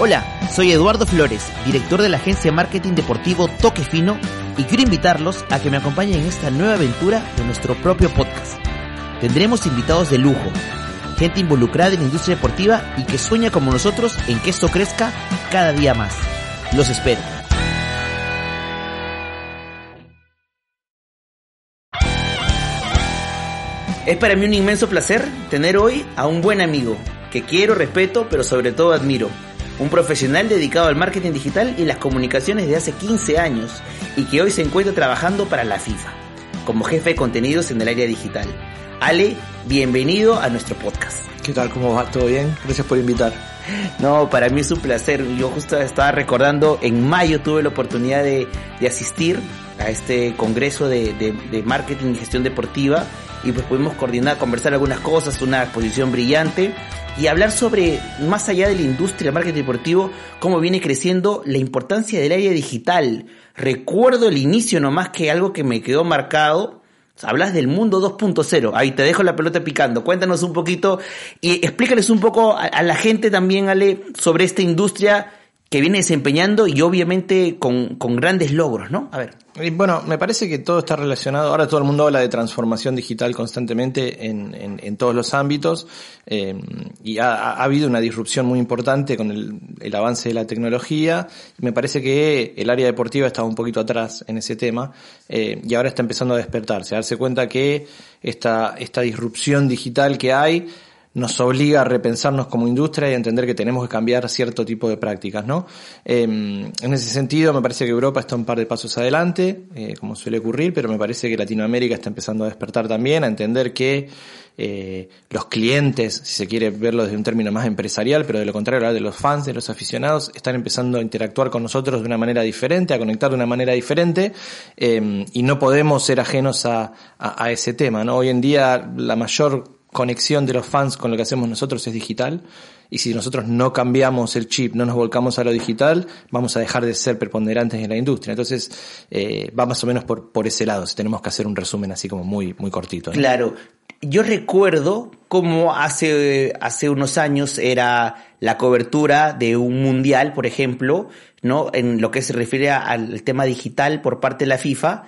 Hola, soy Eduardo Flores, director de la agencia marketing deportivo Toque Fino, y quiero invitarlos a que me acompañen en esta nueva aventura de nuestro propio podcast. Tendremos invitados de lujo, gente involucrada en la industria deportiva y que sueña como nosotros en que esto crezca cada día más. Los espero. Es para mí un inmenso placer tener hoy a un buen amigo que quiero, respeto, pero sobre todo admiro. Un profesional dedicado al marketing digital y las comunicaciones de hace 15 años y que hoy se encuentra trabajando para la FIFA como jefe de contenidos en el área digital. Ale, bienvenido a nuestro podcast. ¿Qué tal? ¿Cómo va? ¿Todo bien? Gracias por invitar. No, para mí es un placer. Yo justo estaba recordando, en mayo tuve la oportunidad de, asistir a este congreso de, de marketing y gestión deportiva y pues pudimos coordinar, conversar algunas cosas, una exposición brillante y hablar sobre, más allá de la industria del marketing deportivo, cómo viene creciendo la importancia del área digital. Recuerdo el inicio nomás que algo que me quedó marcado. Hablas del mundo 2.0. Ahí te dejo la pelota picando. Cuéntanos un poquito y explícales un poco a, a la gente también, Ale, sobre esta industria que viene desempeñando y obviamente con, con, grandes logros, ¿no? A ver. Bueno, me parece que todo está relacionado. Ahora todo el mundo habla de transformación digital constantemente en, en, en todos los ámbitos eh, y ha, ha, habido una disrupción muy importante con el, el, avance de la tecnología. Me parece que el área deportiva estaba un poquito atrás en ese tema eh, y ahora está empezando a despertarse, a darse cuenta que esta, esta disrupción digital que hay nos obliga a repensarnos como industria y a entender que tenemos que cambiar cierto tipo de prácticas, ¿no? Eh, en ese sentido, me parece que Europa está un par de pasos adelante, eh, como suele ocurrir, pero me parece que Latinoamérica está empezando a despertar también, a entender que eh, los clientes, si se quiere verlo desde un término más empresarial, pero de lo contrario, de los fans, de los aficionados, están empezando a interactuar con nosotros de una manera diferente, a conectar de una manera diferente, eh, y no podemos ser ajenos a, ese tema. Hoy en día, la mayor conexión de los fans con lo que hacemos nosotros es digital y si nosotros no cambiamos el chip, no nos volcamos a lo digital, vamos a dejar de ser preponderantes en la industria. Entonces, eh, va más o menos por, por ese lado, si tenemos que hacer un resumen así como muy, muy cortito. Claro. Yo recuerdo cómo hace, hace unos años era la cobertura de un mundial, por ejemplo, ¿no? En lo que se refiere al tema digital por parte de la FIFA.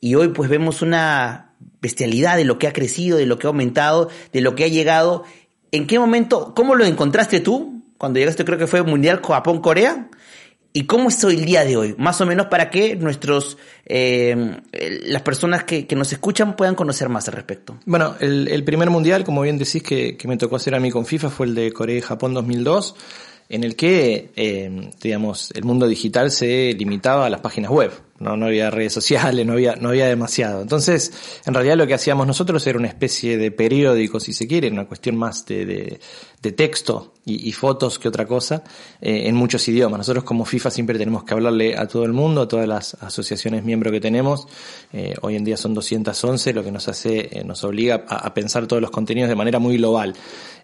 Y hoy pues vemos una, bestialidad de lo que ha crecido, de lo que ha aumentado, de lo que ha llegado. ¿En qué momento, cómo lo encontraste tú cuando llegaste, creo que fue Mundial Japón-Corea? ¿Y cómo es hoy el día de hoy? Más o menos para que nuestros, eh, las personas que, nos escuchan puedan conocer más al respecto. Bueno, el, primer mundial, como bien decís, que, me tocó hacer a mí con FIFA fue el de Corea-Japón 2002, en el que, eh, digamos, el mundo digital se limitaba a las páginas web no, no había redes sociales, no había, no había demasiado. Entonces, en realidad lo que hacíamos nosotros era una especie de periódico, si se quiere, una cuestión más de, de, de texto y, fotos que otra cosa, eh, en muchos idiomas. Nosotros como FIFA siempre tenemos que hablarle a todo el mundo, a todas las asociaciones miembros que tenemos. Eh, hoy en día son 211, lo que nos hace, eh, nos obliga a, pensar todos los contenidos de manera muy global.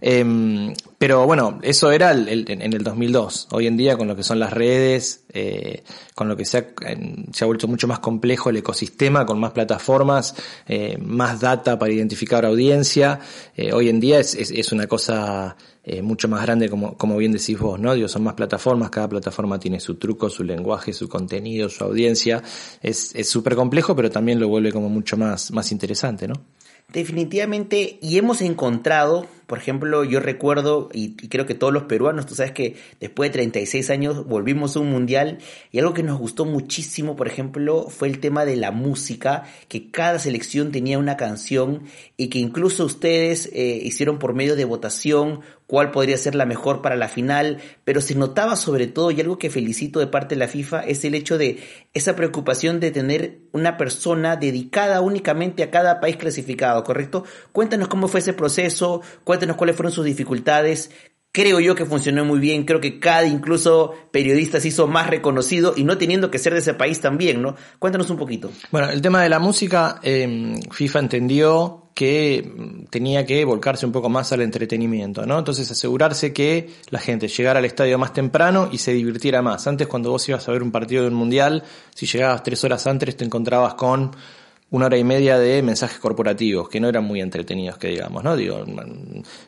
Em, pero bueno, eso era el, el, en el 2002. Hoy en día con lo que son las redes, eh, con lo que se ha, vuelto mucho más complejo el ecosistema, con más plataformas, eh, más data para identificar audiencia. Eh, hoy en día es, es, es una cosa eh, mucho más grande, como, como bien decís vos, ¿no? Digo, son más plataformas, cada plataforma tiene su truco, su lenguaje, su contenido, su audiencia. Es súper complejo, pero también lo vuelve como mucho más, más interesante, ¿no? Definitivamente, y hemos encontrado, por ejemplo, yo recuerdo, y, y, creo que todos los peruanos, tú sabes que después de 36 años volvimos a un mundial, y algo que nos gustó muchísimo, por ejemplo, fue el tema de la música, que cada selección tenía una canción, y que incluso ustedes eh, hicieron por medio de votación cuál podría ser la mejor para la final, pero se notaba sobre todo, y algo que felicito de parte de la FIFA, es el hecho de esa preocupación de tener una persona dedicada únicamente a cada país clasificado, ¿correcto? Cuéntanos cómo fue ese proceso, cuéntanos cuáles fueron sus dificultades, creo yo que funcionó muy bien, creo que cada incluso periodista se hizo más reconocido y no teniendo que ser de ese país también, ¿no? Cuéntanos un poquito. Bueno, el tema de la música, eh, FIFA entendió que tenía que volcarse un poco más al entretenimiento, ¿no? Entonces asegurarse que la gente llegara al estadio más temprano y se divirtiera más. Antes cuando vos ibas a ver un partido de un mundial, si llegabas tres horas antes te encontrabas con una hora y media de mensajes corporativos que no eran muy entretenidos, que digamos, ¿no? Digo,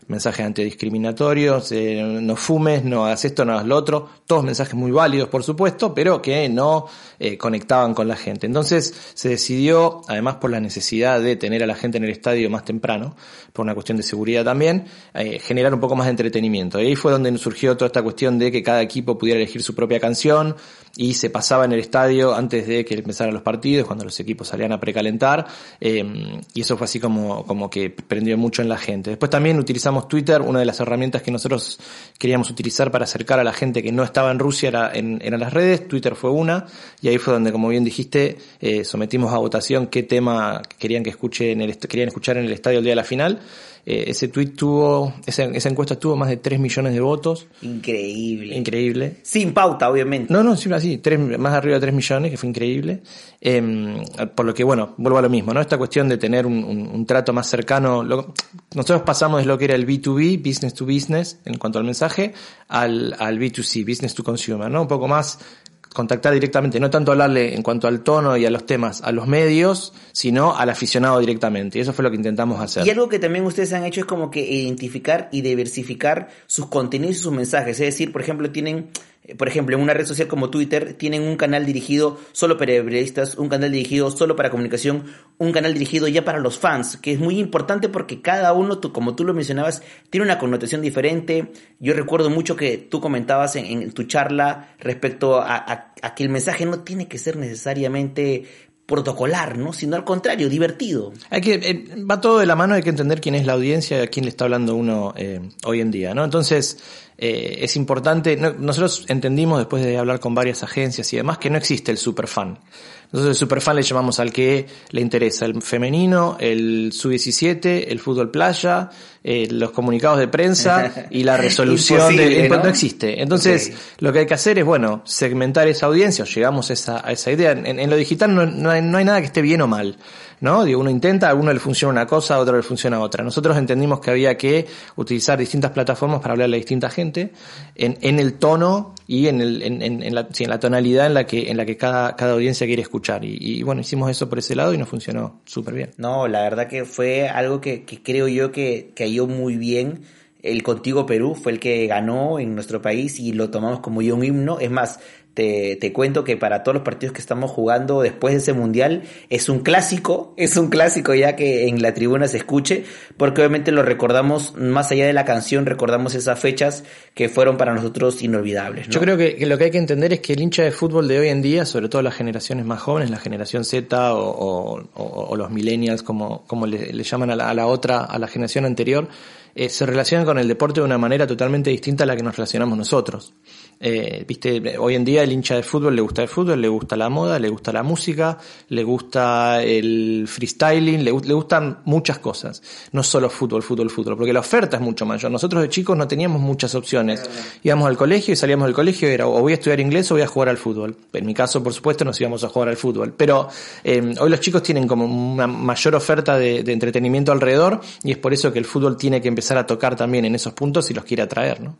mensajes antidiscriminatorios, eh, no fumes, no hagas esto, no hagas lo otro, todos mensajes muy válidos, por supuesto, pero que no eh, conectaban con la gente. Entonces se decidió, además por la necesidad de tener a la gente en el estadio más temprano, por una cuestión de seguridad también, eh, generar un poco más de entretenimiento. Y ahí fue donde surgió toda esta cuestión de que cada equipo pudiera elegir su propia canción y se pasaba en el estadio antes de que empezaran los partidos, cuando los equipos salían a precalentar, eh, y eso fue así como, como que prendió mucho en la gente. Después también utilizamos Twitter, una de las herramientas que nosotros queríamos utilizar para acercar a la gente que no estaba en Rusia era en, eran las redes, Twitter fue una, y ahí fue donde, como bien dijiste, eh, sometimos a votación qué tema querían que escuche en el, querían escuchar en el estadio el día de la final, eh, ese tweet tuvo, esa, esa, encuesta tuvo más de 3 millones de votos. Increíble. Increíble. Sin pauta, obviamente. No, no, sí, así, tres, más arriba de 3 millones, que fue increíble. Eh, por lo que, bueno, vuelvo a lo mismo, ¿no? Esta cuestión de tener un, un, un trato más cercano. Lo, nosotros pasamos de lo que era el B2B, business to business, en cuanto al mensaje, al, al B2C, business to consumer, ¿no? Un poco más contactar directamente, no tanto hablarle en cuanto al tono y a los temas a los medios, sino al aficionado directamente. Y eso fue lo que intentamos hacer. Y algo que también ustedes han hecho es como que identificar y diversificar sus contenidos y sus mensajes. Es decir, por ejemplo, tienen por ejemplo, en una red social como Twitter, tienen un canal dirigido solo para periodistas, un canal dirigido solo para comunicación, un canal dirigido ya para los fans, que es muy importante porque cada uno, tú, como tú lo mencionabas, tiene una connotación diferente. Yo recuerdo mucho que tú comentabas en, tu charla respecto a que el mensaje no tiene que ser necesariamente protocolar, ¿no? Sino al contrario, divertido. Hay que, eh, va todo de la mano, hay que entender quién es la audiencia y a quién le está hablando uno eh, hoy en día, ¿no? Entonces, eh, es importante, no, nosotros entendimos después de hablar con varias agencias y demás que no existe el superfan. Nosotros el superfan le llamamos al que le interesa el femenino, el sub-17, el fútbol playa, eh, los comunicados de prensa y la resolución de... ¿no? no existe. Entonces, okay. lo que hay que hacer es, bueno, segmentar esa audiencia, llegamos a esa, a esa idea. En, en lo digital no, no, hay, no hay nada que esté bien o mal. ¿no? Digo, uno intenta, a uno le funciona una cosa, a otro le funciona otra. Nosotros entendimos que había que utilizar distintas plataformas para hablarle a distinta gente en, en el tono y en, el, en, en, en, la, sí, en la tonalidad en la que, en la que cada, cada audiencia quiere escuchar. Y, y bueno, hicimos eso por ese lado y nos funcionó súper bien. No, la verdad que fue algo que, que creo yo que cayó muy bien. El Contigo Perú fue el que ganó en nuestro país y lo tomamos como un himno. Es más, te, cuento que para todos los partidos que estamos jugando después de ese mundial es un clásico, es un clásico ya que en la tribuna se escuche, porque obviamente lo recordamos más allá de la canción, recordamos esas fechas que fueron para nosotros inolvidables. ¿no? Yo creo que, lo que hay que entender es que el hincha de fútbol de hoy en día, sobre todo las generaciones más jóvenes, la generación Z o, los millennials, como, como le, le llaman a la, a la, otra, a la generación anterior, eh, se relacionan con el deporte de una manera totalmente distinta a la que nos relacionamos nosotros. Eh, viste, hoy en día el hincha de fútbol le gusta el fútbol, le gusta la moda, le gusta la música, le gusta el freestyling, le, le, gustan muchas cosas. No solo fútbol, fútbol, fútbol, porque la oferta es mucho mayor. Nosotros de chicos no teníamos muchas opciones. Íbamos al colegio y salíamos del colegio y era o voy a estudiar inglés o voy a jugar al fútbol. En mi caso, por supuesto, nos íbamos a jugar al fútbol. Pero eh, hoy los chicos tienen como una mayor oferta de, de entretenimiento alrededor y es por eso que el fútbol tiene que empezar a tocar también en esos puntos si los quiere atraer, ¿no?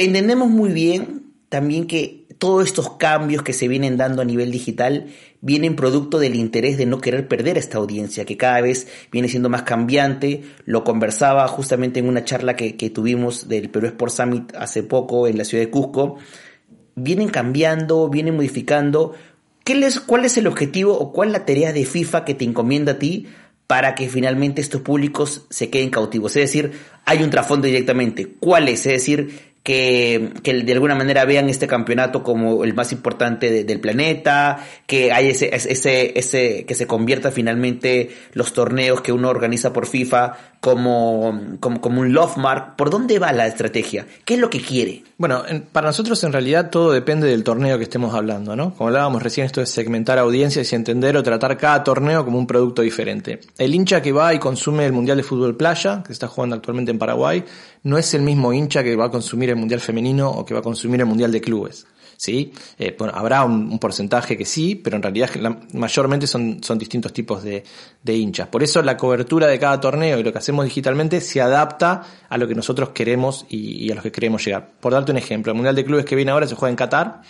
Entendemos muy bien también que todos estos cambios que se vienen dando a nivel digital vienen producto del interés de no querer perder a esta audiencia, que cada vez viene siendo más cambiante. Lo conversaba justamente en una charla que, tuvimos del Perú Sport Summit hace poco en la ciudad de Cusco. Vienen cambiando, vienen modificando. ¿Qué les, ¿Cuál es el objetivo o cuál es la tarea de FIFA que te encomienda a ti para que finalmente estos públicos se queden cautivos? Es decir, hay un trasfondo directamente. ¿Cuál es? Es decir, que, que, de alguna manera vean este campeonato como el más importante de, del planeta, que hay ese, ese, ese, que se convierta finalmente los torneos que uno organiza por FIFA como, como, como un love mark. ¿Por dónde va la estrategia? ¿Qué es lo que quiere? Bueno, en, para nosotros en realidad todo depende del torneo que estemos hablando, ¿no? Como hablábamos recién, esto es segmentar audiencias y entender o tratar cada torneo como un producto diferente. El hincha que va y consume el Mundial de Fútbol Playa, que se está jugando actualmente en Paraguay, no es el mismo hincha que va a consumir el Mundial Femenino o que va a consumir el Mundial de Clubes. ¿Sí? Eh, bueno, habrá un, porcentaje que sí, pero en realidad mayormente son, son distintos tipos de, de, hinchas. Por eso la cobertura de cada torneo y lo que hacemos digitalmente se adapta a lo que nosotros queremos y, a lo que queremos llegar. Por darte un ejemplo, el Mundial de Clubes que viene ahora se juega en Qatar,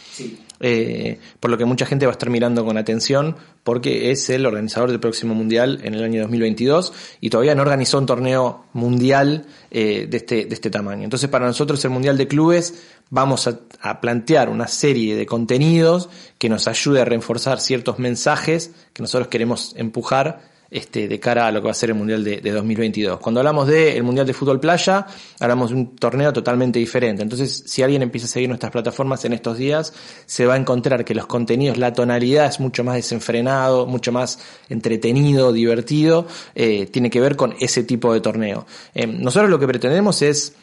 eh, por lo que mucha gente va a estar mirando con atención porque es el organizador del próximo Mundial en el año 2022 y todavía no organizó un torneo mundial eh, de, este, de este tamaño. Entonces para nosotros el Mundial de Clubes vamos a, plantear una serie de contenidos que nos ayude a reforzar ciertos mensajes que nosotros queremos empujar este, de cara a lo que va a ser el Mundial de, 2022. Cuando hablamos del Mundial de Fútbol Playa, hablamos de un torneo totalmente diferente. Entonces, si alguien empieza a seguir nuestras plataformas en estos días, se va a encontrar que los contenidos, la tonalidad es mucho más desenfrenado, mucho más entretenido, divertido, eh, tiene que ver con ese tipo de torneo. Eh, nosotros lo que pretendemos es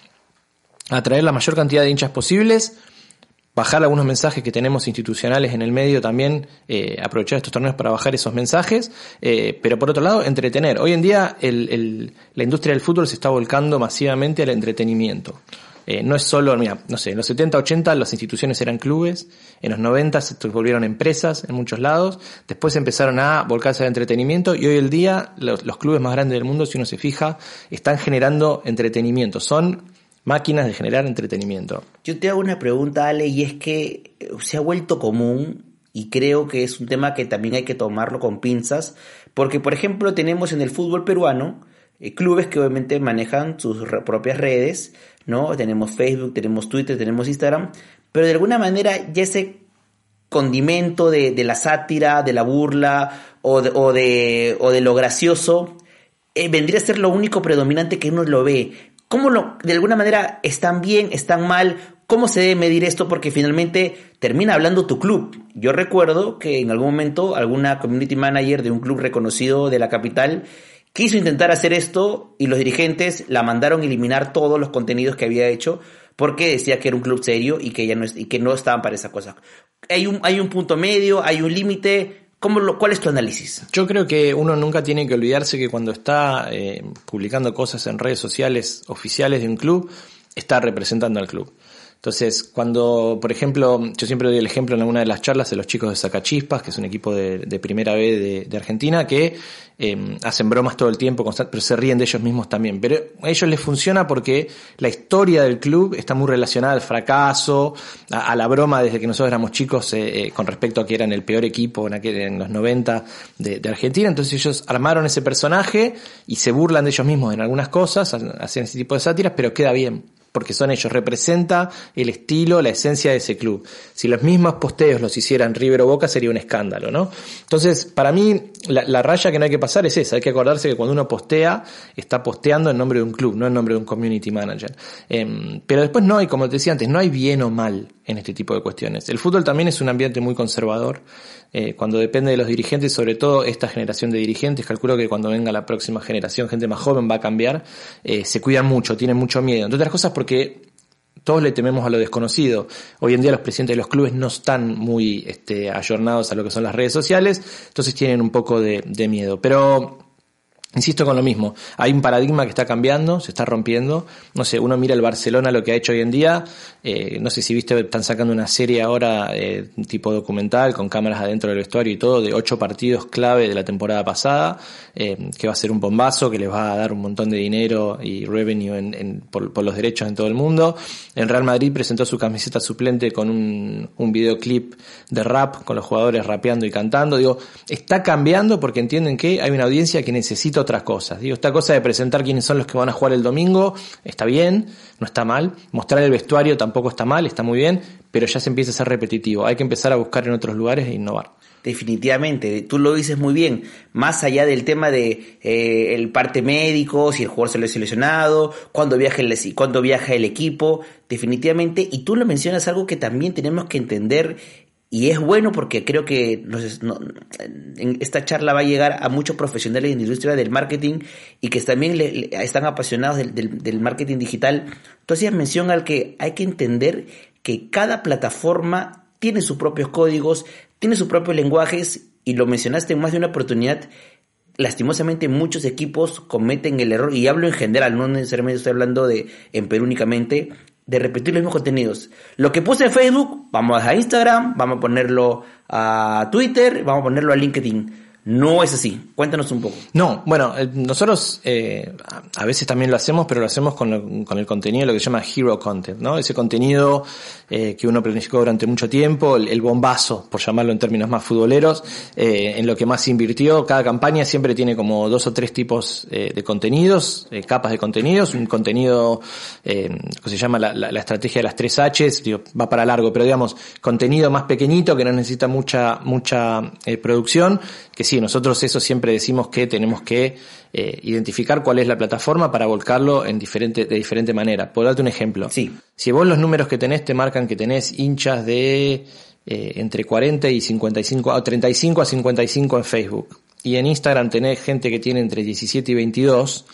atraer la mayor cantidad de hinchas posibles, bajar algunos mensajes que tenemos institucionales en el medio también, eh, aprovechar estos torneos para bajar esos mensajes, eh, pero por otro lado, entretener. Hoy en día el, la industria del fútbol se está volcando masivamente al entretenimiento. Eh, no es solo, mira, no sé, en los 70, 80 las instituciones eran clubes, en los 90 se volvieron empresas en muchos lados, después empezaron a volcarse al entretenimiento y hoy en día los, los clubes más grandes del mundo, si uno se fija, están generando entretenimiento. Son máquinas de generar entretenimiento. Yo te hago una pregunta, Ale, y es que eh, se ha vuelto común y creo que es un tema que también hay que tomarlo con pinzas, porque por ejemplo tenemos en el fútbol peruano eh, clubes que obviamente manejan sus propias redes, ¿no? Tenemos Facebook, tenemos Twitter, tenemos Instagram, pero de alguna manera ya ese condimento de, la sátira, de la burla o de, o de, o de lo gracioso, eh, vendría a ser lo único predominante que uno lo ve. ¿Cómo lo, de alguna manera están bien, están mal? ¿Cómo se debe medir esto? Porque finalmente termina hablando tu club. Yo recuerdo que en algún momento alguna community manager de un club reconocido de la capital quiso intentar hacer esto y los dirigentes la mandaron eliminar todos los contenidos que había hecho porque decía que era un club serio y que ya no y que no estaban para esa cosa. Hay un hay un punto medio, hay un límite. ¿Cómo lo, ¿Cuál es tu análisis? Yo creo que uno nunca tiene que olvidarse que cuando está eh, publicando cosas en redes sociales oficiales de un club, está representando al club. Entonces, cuando, por ejemplo, yo siempre doy el ejemplo en alguna de las charlas de los chicos de Sacachispas, que es un equipo de, primera B de, Argentina, que em, hacen bromas todo el tiempo, pero se ríen de ellos mismos también. Pero a ellos les funciona porque la historia del club está muy relacionada al fracaso, a, la broma desde que nosotros éramos chicos eh, eh, con respecto a que eran el peor equipo en, aquel, en los 90 de, de, Argentina. Entonces ellos armaron ese personaje y se burlan de ellos mismos en algunas cosas, hacen ese tipo de sátiras, pero queda bien porque son ellos, representa el estilo, la esencia de ese club. Si los mismos posteos los hicieran River o Boca sería un escándalo, ¿no? Entonces, para mí, la, raya que no hay que pasar es esa, hay que acordarse que cuando uno postea, está posteando en nombre de un club, no en nombre de un community manager. Em, pero después no hay, como te decía antes, no hay bien o mal en este tipo de cuestiones. El fútbol también es un ambiente muy conservador, eh, cuando depende de los dirigentes, sobre todo esta generación de dirigentes, calculo que cuando venga la próxima generación, gente más joven va a cambiar, eh, se cuidan mucho, tienen mucho miedo. Entre otras cosas porque todos le tememos a lo desconocido. Hoy en día los presidentes de los clubes no están muy este, ayornados a lo que son las redes sociales, entonces tienen un poco de, de miedo. Pero Insisto con lo mismo, hay un paradigma que está cambiando, se está rompiendo. No sé, uno mira el Barcelona, lo que ha hecho hoy en día. Eh, no sé si viste, están sacando una serie ahora, eh, tipo documental, con cámaras adentro del vestuario y todo, de ocho partidos clave de la temporada pasada, eh, que va a ser un bombazo, que les va a dar un montón de dinero y revenue en, por, los derechos en todo el mundo. En Real Madrid presentó su camiseta suplente con un, un videoclip de rap, con los jugadores rapeando y cantando. Digo, está cambiando porque entienden que hay una audiencia que necesita otras cosas. Digo, esta cosa de presentar quiénes son los que van a jugar el domingo está bien, no está mal. Mostrar el vestuario tampoco está mal, está muy bien, pero ya se empieza a ser repetitivo. Hay que empezar a buscar en otros lugares e innovar. Definitivamente, tú lo dices muy bien. Más allá del tema de eh, el parte médico, si el jugador se lo ha seleccionado, cuándo viaja el, cuándo viaja el equipo, definitivamente. Y tú lo mencionas algo que también tenemos que entender y es bueno porque creo que en esta charla va a llegar a muchos profesionales en la industria del marketing y que también están apasionados del, marketing digital. Tú hacías mención al que hay que entender que cada plataforma tiene sus propios códigos, tiene sus propios lenguajes y lo mencionaste en más de una oportunidad. lastimosamente muchos equipos cometen el error, y hablo en general, no necesariamente estoy hablando de en Perú únicamente, de repetir los mismos contenidos. Lo que puse en Facebook, vamos a Instagram, vamos a ponerlo a Twitter, vamos a ponerlo a LinkedIn. No es así. Cuéntanos un poco. No, bueno, eh, nosotros eh, a veces también lo hacemos, pero lo hacemos con, con, el contenido, lo que se llama hero content, ¿no? Ese contenido eh, que uno planificó durante mucho tiempo, el, bombazo, por llamarlo en términos más futboleros, eh, en lo que más invirtió. Cada campaña siempre tiene como dos o tres tipos eh, de contenidos, capas de contenidos, un contenido que se llama la, la, estrategia de las tres Hs, digo, va para largo, pero digamos, contenido más pequeñito que no necesita mucha, mucha producción, que sí, nosotros eso siempre decimos que tenemos que eh, identificar cuál es la plataforma para volcarlo en diferente, de diferente manera. Por darte un ejemplo. Sí. Si vos los números que tenés te marcan que tenés hinchas de eh, entre 40 y 55, o 35 a 55 en Facebook, y en Instagram tenés gente que tiene entre 17 y 22,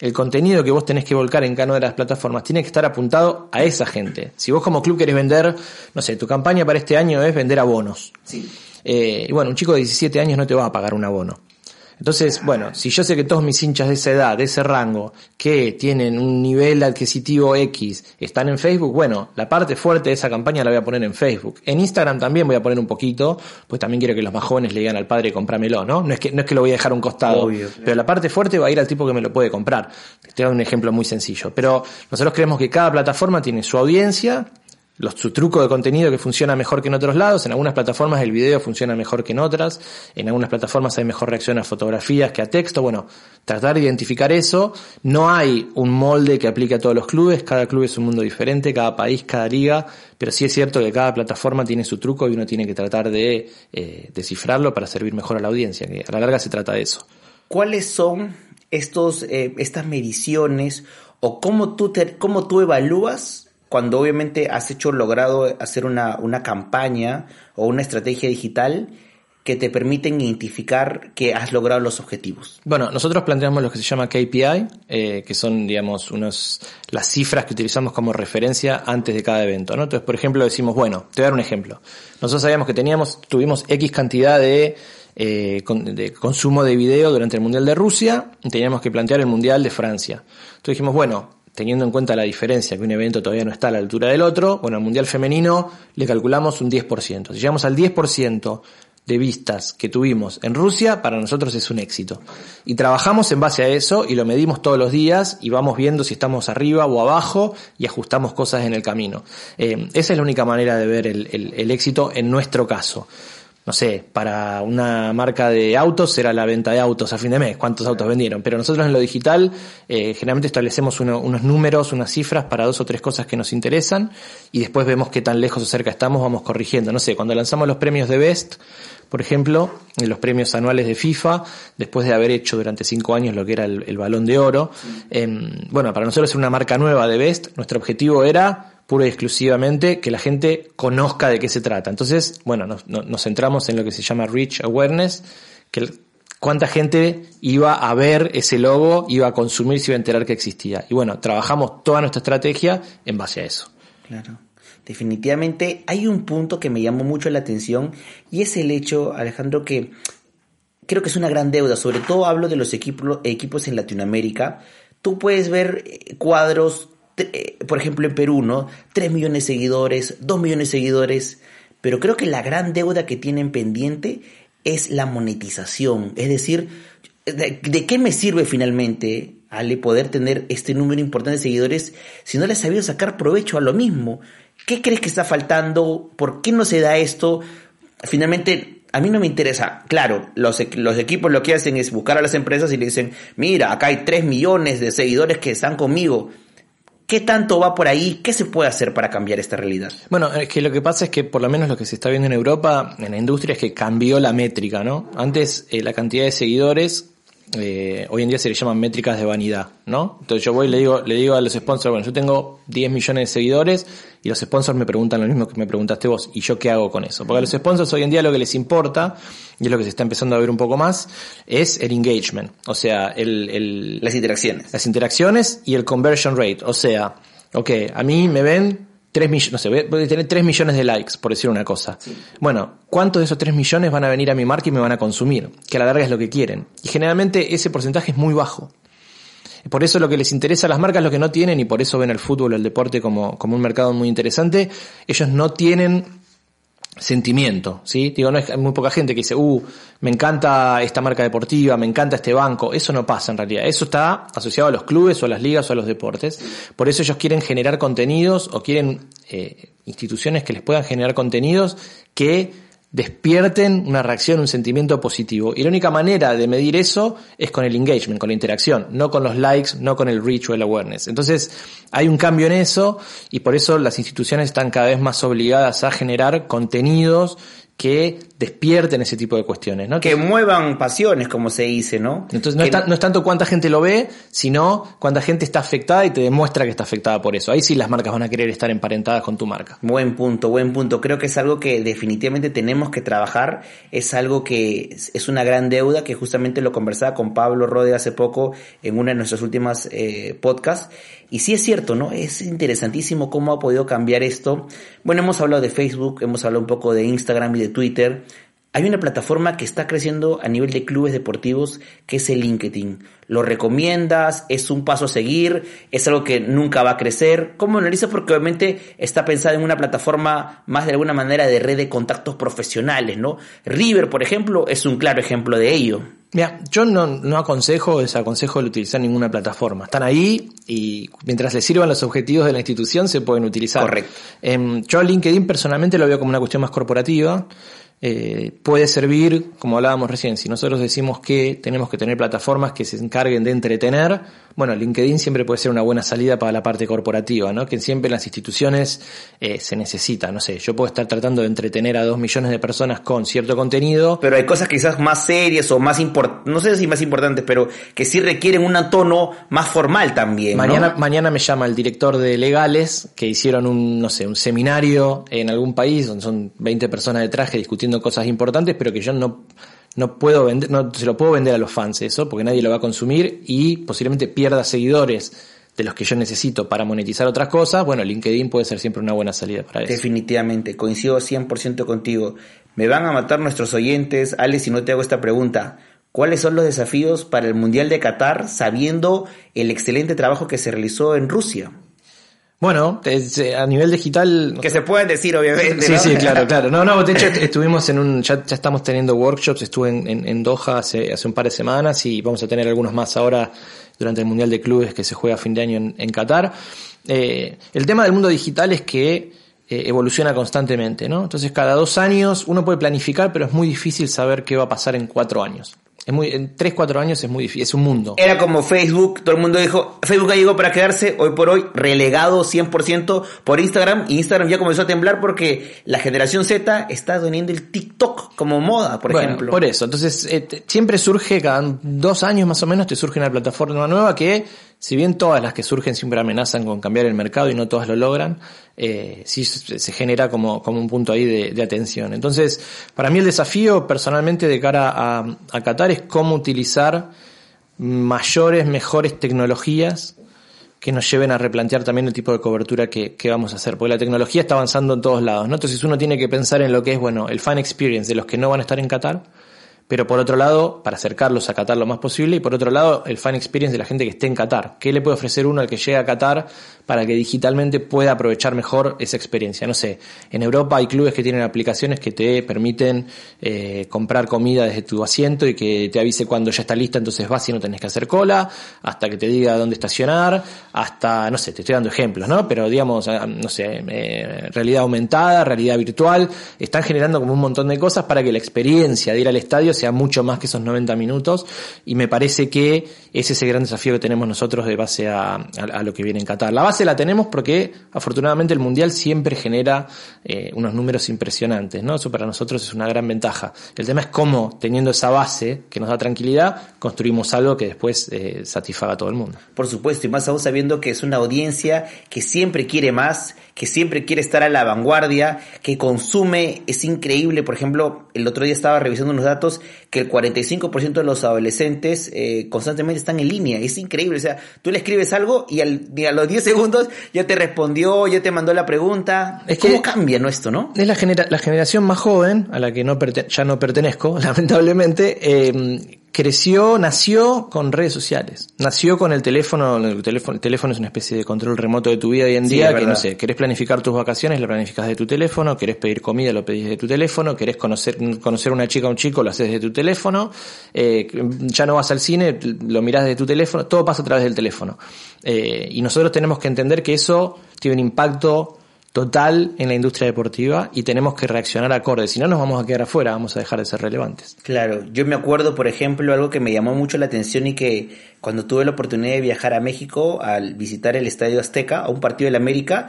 el contenido que vos tenés que volcar en cada una de las plataformas tiene que estar apuntado a esa gente. Si vos como club querés vender, no sé, tu campaña para este año es vender abonos. Sí. Eh, y bueno, un chico de 17 años no te va a pagar un abono. Entonces, bueno, si yo sé que todos mis hinchas de esa edad, de ese rango, que tienen un nivel adquisitivo X, están en Facebook, bueno, la parte fuerte de esa campaña la voy a poner en Facebook. En Instagram también voy a poner un poquito, pues también quiero que los más jóvenes le digan al padre, comprámelo, ¿no? No es que, no es que lo voy a dejar a un costado, pero la parte fuerte va a ir al tipo que me lo puede comprar. Te doy un ejemplo muy sencillo. Pero nosotros creemos que cada plataforma tiene su audiencia, los, su truco de contenido que funciona mejor que en otros lados. En algunas plataformas el video funciona mejor que en otras. En algunas plataformas hay mejor reacción a fotografías que a texto. Bueno, tratar de identificar eso. No hay un molde que aplique a todos los clubes. Cada club es un mundo diferente, cada país, cada liga. Pero sí es cierto que cada plataforma tiene su truco y uno tiene que tratar de eh, descifrarlo para servir mejor a la audiencia. Que a la larga se trata de eso. ¿Cuáles son estos, eh, estas mediciones o cómo tú, te, cómo tú evalúas cuando obviamente has hecho, logrado hacer una, una campaña o una estrategia digital que te permiten identificar que has logrado los objetivos? Bueno, nosotros planteamos lo que se llama KPI, eh, que son, digamos, unos, las cifras que utilizamos como referencia antes de cada evento, ¿no? Entonces, por ejemplo, decimos, bueno, te voy a dar un ejemplo. Nosotros sabíamos que teníamos, tuvimos X cantidad de, eh, de consumo de video durante el Mundial de Rusia, y teníamos que plantear el Mundial de Francia. Entonces dijimos, bueno, teniendo en cuenta la diferencia, que un evento todavía no está a la altura del otro, bueno, al Mundial Femenino le calculamos un 10%. Si llegamos al 10% de vistas que tuvimos en Rusia, para nosotros es un éxito. Y trabajamos en base a eso y lo medimos todos los días y vamos viendo si estamos arriba o abajo y ajustamos cosas en el camino. Eh, esa es la única manera de ver el éxito en nuestro caso no sé, para una marca de autos será la venta de autos a fin de mes, cuántos autos vendieron. Pero nosotros en lo digital eh, generalmente establecemos unos números, unas cifras para dos o tres cosas que nos interesan y después vemos qué tan lejos o cerca estamos, vamos corrigiendo. No sé, cuando lanzamos los premios de Best, por ejemplo, en los premios anuales de FIFA, después de haber hecho durante cinco años lo que era el, balón de oro, em, bueno, para nosotros ser una marca nueva de Best, nuestro objetivo era pura y exclusivamente que la gente conozca de qué se trata. Entonces, bueno, nos, centramos en lo que se llama Reach Awareness, que cuánta gente iba a ver ese logo, iba a consumir, se iba a enterar que existía. Y bueno, trabajamos toda nuestra estrategia en base a eso. Claro. Definitivamente hay un punto que me llamó mucho la atención y es el hecho, Alejandro, que creo que es una gran deuda, sobre todo hablo de los equipos, en Latinoamérica. Tú puedes ver eh, cuadros por ejemplo en Perú, ¿no? 3 millones de seguidores, 2 millones de seguidores, pero creo que la gran deuda que tienen pendiente es la monetización, es decir, ¿de, qué me sirve finalmente, Ale, poder tener este número importante de seguidores si no les sabido sacar provecho a lo mismo? ¿Qué crees que está faltando? ¿Por qué no se da esto? Finalmente, a mí no me interesa. Claro, los, los, equipos lo que hacen es buscar a las empresas y le dicen, mira, acá hay 3 millones de seguidores que están conmigo. ¿Qué tanto va por ahí? ¿Qué se puede hacer para cambiar esta realidad? Bueno, es que lo que pasa es que por lo menos lo que se está viendo en Europa, en la industria, es que cambió la métrica, ¿no? Antes eh, la cantidad de seguidores eh, hoy en día se le llaman métricas de vanidad, ¿no? Entonces yo voy y le digo, le digo a los sponsors, bueno, yo tengo 10 millones de seguidores y los sponsors me preguntan lo mismo que me preguntaste vos, ¿y yo qué hago con eso? Porque a los sponsors hoy en día lo que les importa, y es lo que se está empezando a ver un poco más, es el engagement, o sea, el, el las interacciones. Las interacciones y el conversion rate, o sea, ok, a mí me ven 3 millones, no sé, voy a tener 3 millones de likes, por decir una cosa. Bueno, ¿cuántos de esos 3 millones van a venir a mi marca y me van a consumir? Que a la larga es lo que quieren. Y generalmente ese porcentaje es muy bajo. Por eso lo que les interesa a las marcas, lo que no tienen, y por eso ven el fútbol, el deporte como, como un mercado muy interesante, ellos no tienen sentimiento, ¿sí? Digo, no hay muy poca gente que dice, uh, me encanta esta marca deportiva, me encanta este banco. Eso no pasa en realidad. Eso está asociado a los clubes o a las ligas o a los deportes. Por eso ellos quieren generar contenidos o quieren eh, instituciones que les puedan generar contenidos que despierten una reacción, un sentimiento positivo. Y la única manera de medir eso es con el engagement, con la interacción, no con los likes, no con el reach o el awareness. Entonces, hay un cambio en eso y por eso las instituciones están cada vez más obligadas a generar contenidos que despierten ese tipo de cuestiones, ¿no? Que muevan pasiones, como se dice, ¿no? Entonces no, es, tanto cuánta gente lo ve, sino cuánta gente está afectada y te demuestra que está afectada por eso. Ahí sí las marcas van a querer estar emparentadas con tu marca. Buen punto, buen punto. Creo que es algo que definitivamente tenemos que trabajar. Es algo que es una gran deuda, que justamente lo conversaba con Pablo Rode hace poco en una de nuestras últimas eh, podcasts y sí es cierto, ¿no? Es interesantísimo cómo ha podido cambiar esto. Bueno, hemos hablado de Facebook, hemos hablado un poco de Instagram y de Twitter. Hay una plataforma que está creciendo a nivel de clubes deportivos que es el LinkedIn. ¿Lo recomiendas? ¿Es un paso a seguir? ¿Es algo que nunca va a crecer? ¿Cómo analizas? Porque obviamente está pensada en una plataforma más de alguna manera de red de contactos profesionales, ¿no? River, por ejemplo, es un claro ejemplo de ello. Mira, yo no, no aconsejo, desaconsejo el utilizar ninguna plataforma. Están ahí y mientras les sirvan los objetivos de la institución se pueden utilizar. Correcto. Eh, yo LinkedIn personalmente lo veo como una cuestión más corporativa. Eh, puede servir, como hablábamos recién, si nosotros decimos que tenemos que tener plataformas que se encarguen de entretener, bueno, LinkedIn siempre puede ser una buena salida para la parte corporativa, ¿no? Que siempre en las instituciones eh, se necesita, no sé, yo puedo estar tratando de entretener a dos millones de personas con cierto contenido. Pero hay cosas quizás más serias o más importantes, no sé si más importantes, pero que sí requieren un tono más formal también. Mañana, mañana me llama el director de legales que hicieron un, no sé, un seminario en algún país donde son 20 personas de traje discutiendo cosas importantes, pero que yo no no puedo vender, no se lo puedo vender a los fans eso, porque nadie lo va a consumir y posiblemente pierda seguidores de los que yo necesito para monetizar otras cosas, bueno, LinkedIn puede ser siempre una buena salida para eso. Definitivamente, coincido 100% contigo. Me van a matar nuestros oyentes, Alex, si no te hago esta pregunta. ¿Cuáles son los desafíos para el Mundial de Qatar sabiendo el excelente trabajo que se realizó en Rusia? Bueno, eh, a nivel digital... Que se pueden decir, obviamente. Sí, sí, claro, claro. No, no, de hecho estuvimos en un... Ya, ya estamos teniendo workshops, estuve en, en, Doha hace, hace un par de semanas y vamos a tener algunos más ahora durante el Mundial de Clubes que se juega a fin de año en, en Qatar. Eh, el tema del mundo digital es que eh, evoluciona constantemente, ¿no? Entonces cada dos años uno puede planificar, pero es muy difícil saber qué va a pasar en cuatro años. Es muy, en 3, 4 años es muy difícil, es un mundo. Era como Facebook, todo el mundo dijo, Facebook ya llegó para quedarse, hoy por hoy relegado 100% por Instagram, y Instagram ya comenzó a temblar porque la generación Z está teniendo el TikTok como moda, por ejemplo. Por eso, entonces eh, siempre surge, cada dos años más o menos, te surge una plataforma nueva que si bien todas las que surgen siempre amenazan con cambiar el mercado y no todas lo logran, eh, sí se genera como, como un punto ahí de, atención. Entonces, para mí el desafío personalmente de cara a, Qatar es cómo utilizar mayores, mejores tecnologías que nos lleven a replantear también el tipo de cobertura que, que, vamos a hacer, porque la tecnología está avanzando en todos lados, ¿no? Entonces uno tiene que pensar en lo que es, bueno, el fan experience de los que no van a estar en Qatar, pero por otro lado, para acercarlos a Qatar lo más posible, y por otro lado, el fan experience de la gente que esté en Qatar. ¿Qué le puede ofrecer uno al que llega a Qatar para que digitalmente pueda aprovechar mejor esa experiencia? No sé, en Europa hay clubes que tienen aplicaciones que te permiten eh, comprar comida desde tu asiento y que te avise cuando ya está lista, entonces vas y no tenés que hacer cola, hasta que te diga dónde estacionar, hasta, no sé, te estoy dando ejemplos, ¿no? Pero digamos, ah, no sé, eh, realidad aumentada, realidad virtual, están generando como un montón de cosas para que la experiencia de ir al estadio sea mucho más que esos 90 minutos y me parece que ese es el gran desafío que tenemos nosotros de base a, lo que viene en Qatar. La base la tenemos porque afortunadamente el Mundial siempre genera eh, unos números impresionantes, ¿no? Eso para nosotros es una gran ventaja. El tema es cómo, teniendo esa base que nos da tranquilidad, construimos algo que después eh, satisfaga a todo el mundo. Por supuesto, y más aún sabiendo que es una audiencia que siempre quiere más, que siempre quiere estar a la vanguardia, que consume, es increíble, por ejemplo, el otro día estaba revisando unos datos que el 45% de los adolescentes eh, constantemente están en línea. Es increíble. O sea, tú le escribes algo y, al, a los 10 segundos ya te respondió, ya te mandó la pregunta. Es ¿Cómo cambia ¿no, esto, no? Es la, la generación más joven, a la que no ya no pertenezco, lamentablemente, eh, creció, nació con redes sociales. Nació con el teléfono, el teléfono, el teléfono es una especie de control remoto de tu vida hoy en día, que no sé, querés planificar tus vacaciones, lo planificas de tu teléfono, querés pedir comida, lo pedís de tu teléfono, querés conocer, conocer una chica o un chico, lo haces de tu teléfono, eh, ya no vas al cine, lo mirás de tu teléfono, todo pasa a través del teléfono. Eh, y nosotros tenemos que entender que eso tiene un impacto total en la industria deportiva y tenemos que reaccionar acorde. Si no, nos vamos a quedar afuera, vamos a dejar de ser relevantes. Claro, yo me acuerdo, por ejemplo, algo que me llamó mucho la atención y que cuando tuve la oportunidad de viajar a México al visitar el Estadio Azteca, a un partido del América,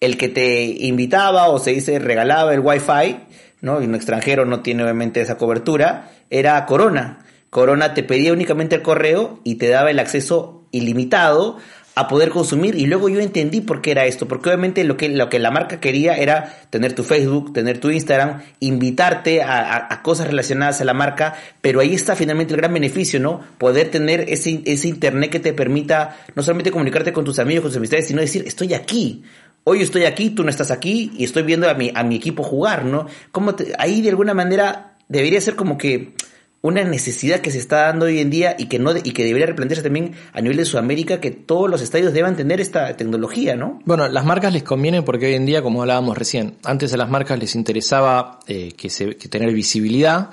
el que te invitaba o se dice regalaba el Wi-Fi, ¿no? Y un extranjero no tiene obviamente esa cobertura, era Corona. Corona te pedía únicamente el correo y te daba el acceso ilimitado a poder consumir y luego yo entendí por qué era esto, porque obviamente lo que, lo que la marca quería era tener tu Facebook, tener tu Instagram, invitarte a, cosas relacionadas a la marca, pero ahí está finalmente el gran beneficio, ¿no? Poder tener ese, ese internet que te permita no solamente comunicarte con tus amigos, con tus amistades, sino decir, estoy aquí, hoy estoy aquí, tú no estás aquí y estoy viendo a mi, a mi equipo jugar, ¿no? Como ahí de alguna manera debería ser como que una necesidad que se está dando hoy en día y que no y que debería replantearse también a nivel de Sudamérica que todos los estadios deban tener esta tecnología, ¿no? Bueno, las marcas les conviene porque hoy en día, como hablábamos recién, antes a las marcas les interesaba eh, que, se, que tener visibilidad.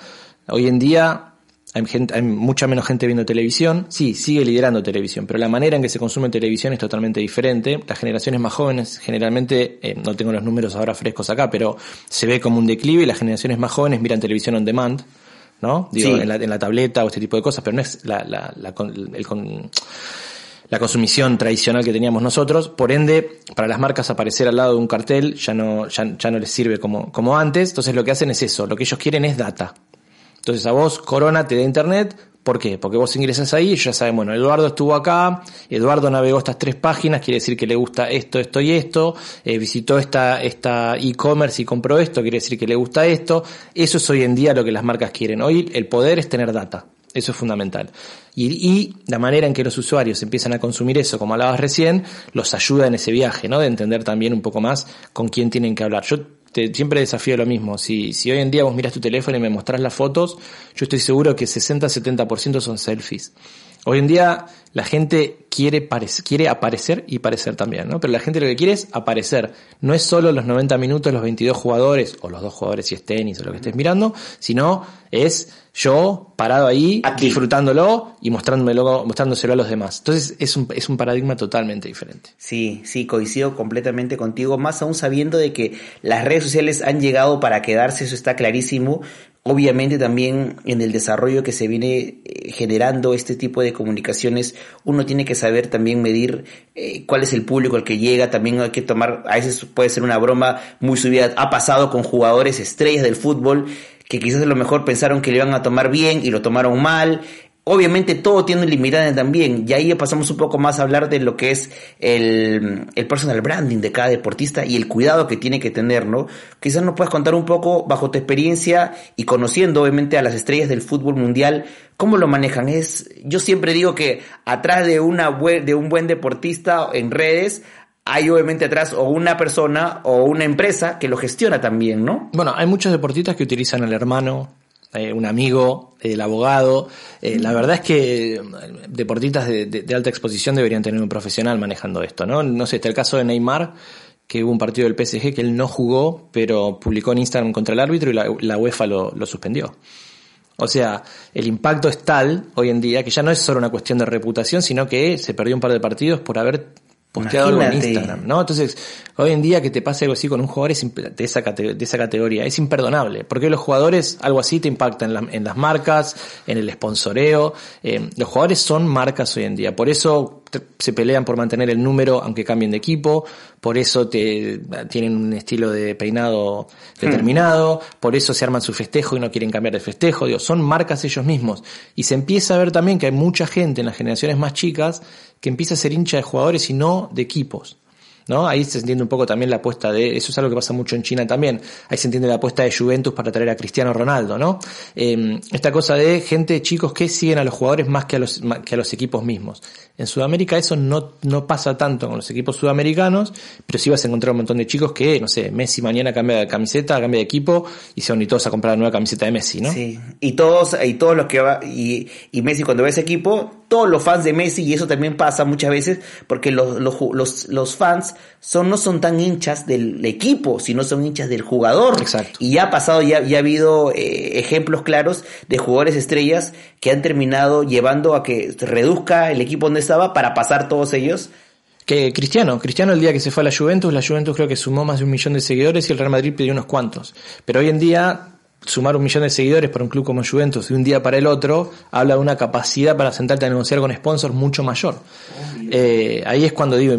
Hoy en día hay, gente, hay, mucha menos gente viendo televisión. Sí, sigue liderando televisión, pero la manera en que se consume televisión es totalmente diferente. Las generaciones más jóvenes, generalmente, eh, no tengo los números ahora frescos acá, pero se ve como un declive y las generaciones más jóvenes miran televisión on demand. ¿No? Digo, en, la, en, la, tableta o este tipo de cosas, pero no es la, la, la, el, la consumición tradicional que teníamos nosotros. Por ende, para las marcas aparecer al lado de un cartel ya no, ya, ya no les sirve como, como antes. Entonces lo que hacen es eso, lo que ellos quieren es data. Entonces a vos Corona te da internet, ¿Por qué? Porque vos ingresas ahí y ya saben, bueno, Eduardo estuvo acá, Eduardo navegó estas tres páginas, quiere decir que le gusta esto, esto y esto, eh, visitó esta esta e-commerce y compró esto, quiere decir que le gusta esto. Eso es hoy en día lo que las marcas quieren. Hoy el poder es tener data. Eso es fundamental. Y, y, la manera en que los usuarios empiezan a consumir eso, como hablabas recién, los ayuda en ese viaje, ¿no? De entender también un poco más con quién tienen que hablar. Siempre desafío lo mismo. Si, si hoy en día vos miras tu teléfono y me mostrás las fotos, yo estoy seguro que 60-70% son selfies. Hoy en día la gente quiere, quiere aparecer y parecer también, ¿no? Pero la gente lo que quiere es aparecer. No es solo los 90 minutos, los 22 jugadores, o los dos jugadores si es tenis o lo que estés mirando, sino es yo parado ahí, disfrutándolo y mostrándomelo, mostrándoselo a los demás. Entonces es un, es un paradigma totalmente diferente. Sí, sí, coincido completamente contigo, más aún sabiendo de que las redes sociales han llegado para quedarse, eso está clarísimo. Obviamente también en el desarrollo que se viene eh, generando este tipo de comunicaciones, uno tiene que saber también medir eh, cuál es el público al que llega, también hay que tomar, a veces puede ser una broma muy subida, ha pasado con jugadores estrellas del fútbol que quizás a lo mejor pensaron que le iban a tomar bien y lo tomaron mal. Obviamente todo tiene limitante también, y ahí pasamos un poco más a hablar de lo que es el, el personal branding de cada deportista y el cuidado que tiene que tener, ¿no? Quizás nos puedas contar un poco, bajo tu experiencia y conociendo obviamente a las estrellas del fútbol mundial, cómo lo manejan. Es, yo siempre digo que atrás de, una, de un buen deportista en redes hay obviamente atrás o una persona o una empresa que lo gestiona también, ¿no? Bueno, hay muchos deportistas que utilizan al hermano, eh, un amigo, el abogado. Eh, la verdad es que eh, deportistas de, alta exposición deberían tener un profesional manejando esto, ¿no? No sé, está el caso de Neymar, que hubo un partido del PSG que él no jugó, pero publicó en Instagram contra el árbitro y la, UEFA lo, lo suspendió. O sea, el impacto es tal hoy en día que ya no es solo una cuestión de reputación, sino que se perdió un par de partidos por haber posteado en Instagram, ¿no? Entonces, hoy en día que te pase algo así con un jugador de, esa de esa categoría es imperdonable, porque los jugadores, algo así te impacta en, las marcas, en el sponsoreo, eh, los jugadores son marcas hoy en día, por eso se pelean por mantener el número aunque cambien de equipo, por eso te, tienen un estilo de peinado determinado, por eso se arman su festejo y no quieren cambiar de festejo, digo, son marcas ellos mismos. Y se empieza a ver también que hay mucha gente en las generaciones más chicas que empieza a ser hincha de jugadores y no de equipos. ¿no? Ahí se entiende un poco también la apuesta de, eso es algo que pasa mucho en China también, ahí se entiende la apuesta de Juventus para traer a Cristiano Ronaldo, ¿no? Eh, esta cosa de gente, chicos, que siguen a los jugadores más que a los, que a los equipos mismos. En Sudamérica eso no, no pasa tanto con los equipos sudamericanos, pero sí vas a encontrar un montón de chicos que, no sé, Messi mañana cambia de camiseta, cambia de equipo y se van y todos a comprar la nueva camiseta de Messi, ¿no? Sí, y todos, y todos los que va, y, y Messi cuando ve ese equipo, todos los fans de Messi, y eso también pasa muchas veces, porque los, los, los, los fans son, no son tan hinchas del equipo, sino son hinchas del jugador. Exacto. Y ya ha pasado, ya, ya ha habido eh, ejemplos claros de jugadores estrellas que han terminado llevando a que reduzca el equipo donde para pasar todos ellos que Cristiano, Cristiano el día que se fue a la Juventus, la Juventus creo que sumó más de un millón de seguidores y el Real Madrid pidió unos cuantos. Pero hoy en día sumar un millón de seguidores para un club como Juventus de un día para el otro habla de una capacidad para sentarte a negociar con sponsors mucho mayor. Eh, ahí es cuando digo,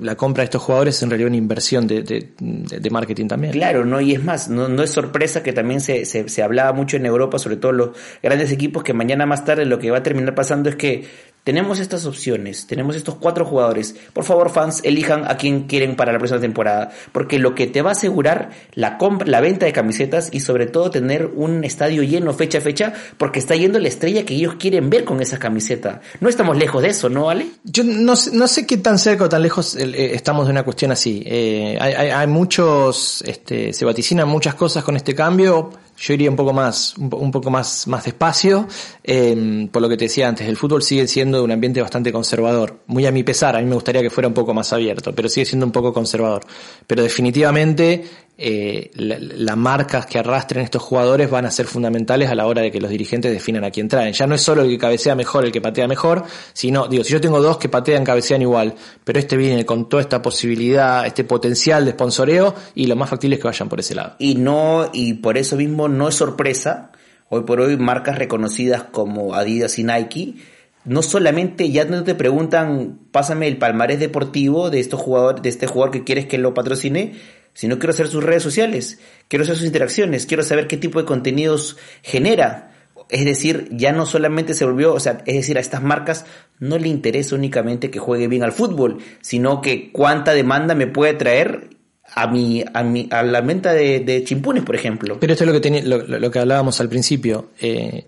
la compra de estos jugadores es en realidad una inversión de, de, de marketing también. Claro, no, y es más, no, no es sorpresa que también se, se, se hablaba mucho en Europa, sobre todo los grandes equipos, que mañana más tarde lo que va a terminar pasando es que tenemos estas opciones, tenemos estos cuatro jugadores. Por favor, fans, elijan a quién quieren para la próxima temporada, porque lo que te va a asegurar la compra, la venta de camisetas y sobre todo tener un estadio lleno fecha a fecha, porque está yendo la estrella que ellos quieren ver con esa camiseta. No estamos lejos de eso, ¿no, Ale? Yo no, no sé qué tan cerca o tan lejos eh, estamos de una cuestión así. Eh, hay, hay, hay, muchos, este, se vaticinan muchas cosas con este cambio yo iría un poco más, un, poco más, más despacio, eh, por lo que te decía antes, el fútbol sigue siendo un ambiente bastante conservador, muy a mi pesar, a mí me gustaría que fuera un poco más abierto, pero sigue siendo un poco conservador. Pero definitivamente eh, las la marcas que arrastren estos jugadores van a ser fundamentales a la hora de que los dirigentes definan a quién traen. Ya no es solo el que cabecea mejor, el que patea mejor, sino, digo, si yo tengo dos que patean, cabecean igual, pero este viene con toda esta posibilidad, este potencial de sponsoreo, y lo más factible es que vayan por ese lado. Y no, y por eso mismo no es sorpresa, hoy por hoy marcas reconocidas como Adidas y Nike, no solamente ya no te preguntan, pásame el palmarés deportivo de estos jugadores, de este jugador que quieres que lo patrocine, sino quiero saber sus redes sociales, quiero saber sus interacciones, quiero saber qué tipo de contenidos genera. Es decir, ya no solamente se volvió, o sea, es decir, a estas marcas no le interesa únicamente que juegue bien al fútbol, sino que cuánta demanda me puede traer a mi, a mi, a la venta de, de chimpunes, por ejemplo. Pero esto es lo que tenía, lo, lo que hablábamos al principio. Eh,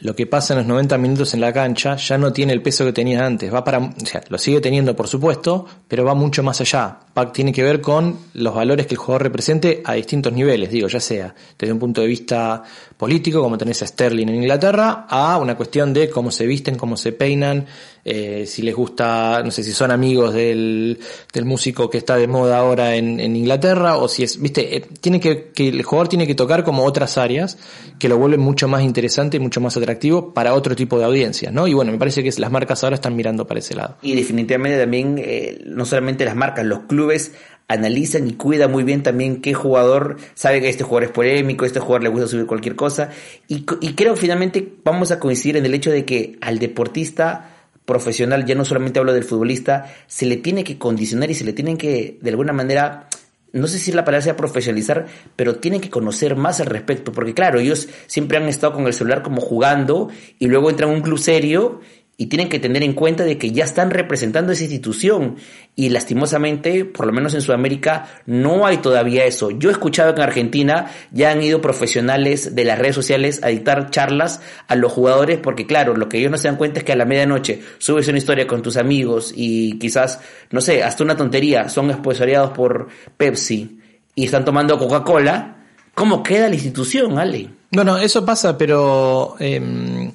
lo que pasa en los 90 minutos en la cancha ya no tiene el peso que tenía antes. Va para, lo sigue teniendo por supuesto, pero va mucho más allá. tiene que ver con los valores que el jugador represente a distintos niveles, digo, ya sea desde un punto de vista político, como tenés a Sterling en Inglaterra, a una cuestión de cómo se visten, cómo se peinan, eh, si les gusta, no sé si son amigos del, del músico que está de moda ahora en, en Inglaterra, o si es, viste, eh, tiene que, que el jugador tiene que tocar como otras áreas que lo vuelven mucho más interesante y mucho más atractivo para otro tipo de audiencias, ¿no? Y bueno, me parece que las marcas ahora están mirando para ese lado. Y definitivamente también, eh, no solamente las marcas, los clubes analizan y cuidan muy bien también qué jugador sabe que este jugador es polémico, este jugador le gusta subir cualquier cosa. Y, y creo finalmente vamos a coincidir en el hecho de que al deportista profesional, ya no solamente hablo del futbolista, se le tiene que condicionar y se le tienen que, de alguna manera, no sé si la palabra sea profesionalizar, pero tienen que conocer más al respecto, porque claro, ellos siempre han estado con el celular como jugando y luego entran a un club serio y tienen que tener en cuenta de que ya están representando esa institución y lastimosamente, por lo menos en Sudamérica, no hay todavía eso. Yo he escuchado que en Argentina ya han ido profesionales de las redes sociales a dictar charlas a los jugadores porque claro, lo que ellos no se dan cuenta es que a la medianoche subes una historia con tus amigos y quizás, no sé, hasta una tontería, son esponsoreados por Pepsi y están tomando Coca-Cola. ¿Cómo queda la institución, Ale? Bueno, eso pasa, pero... Eh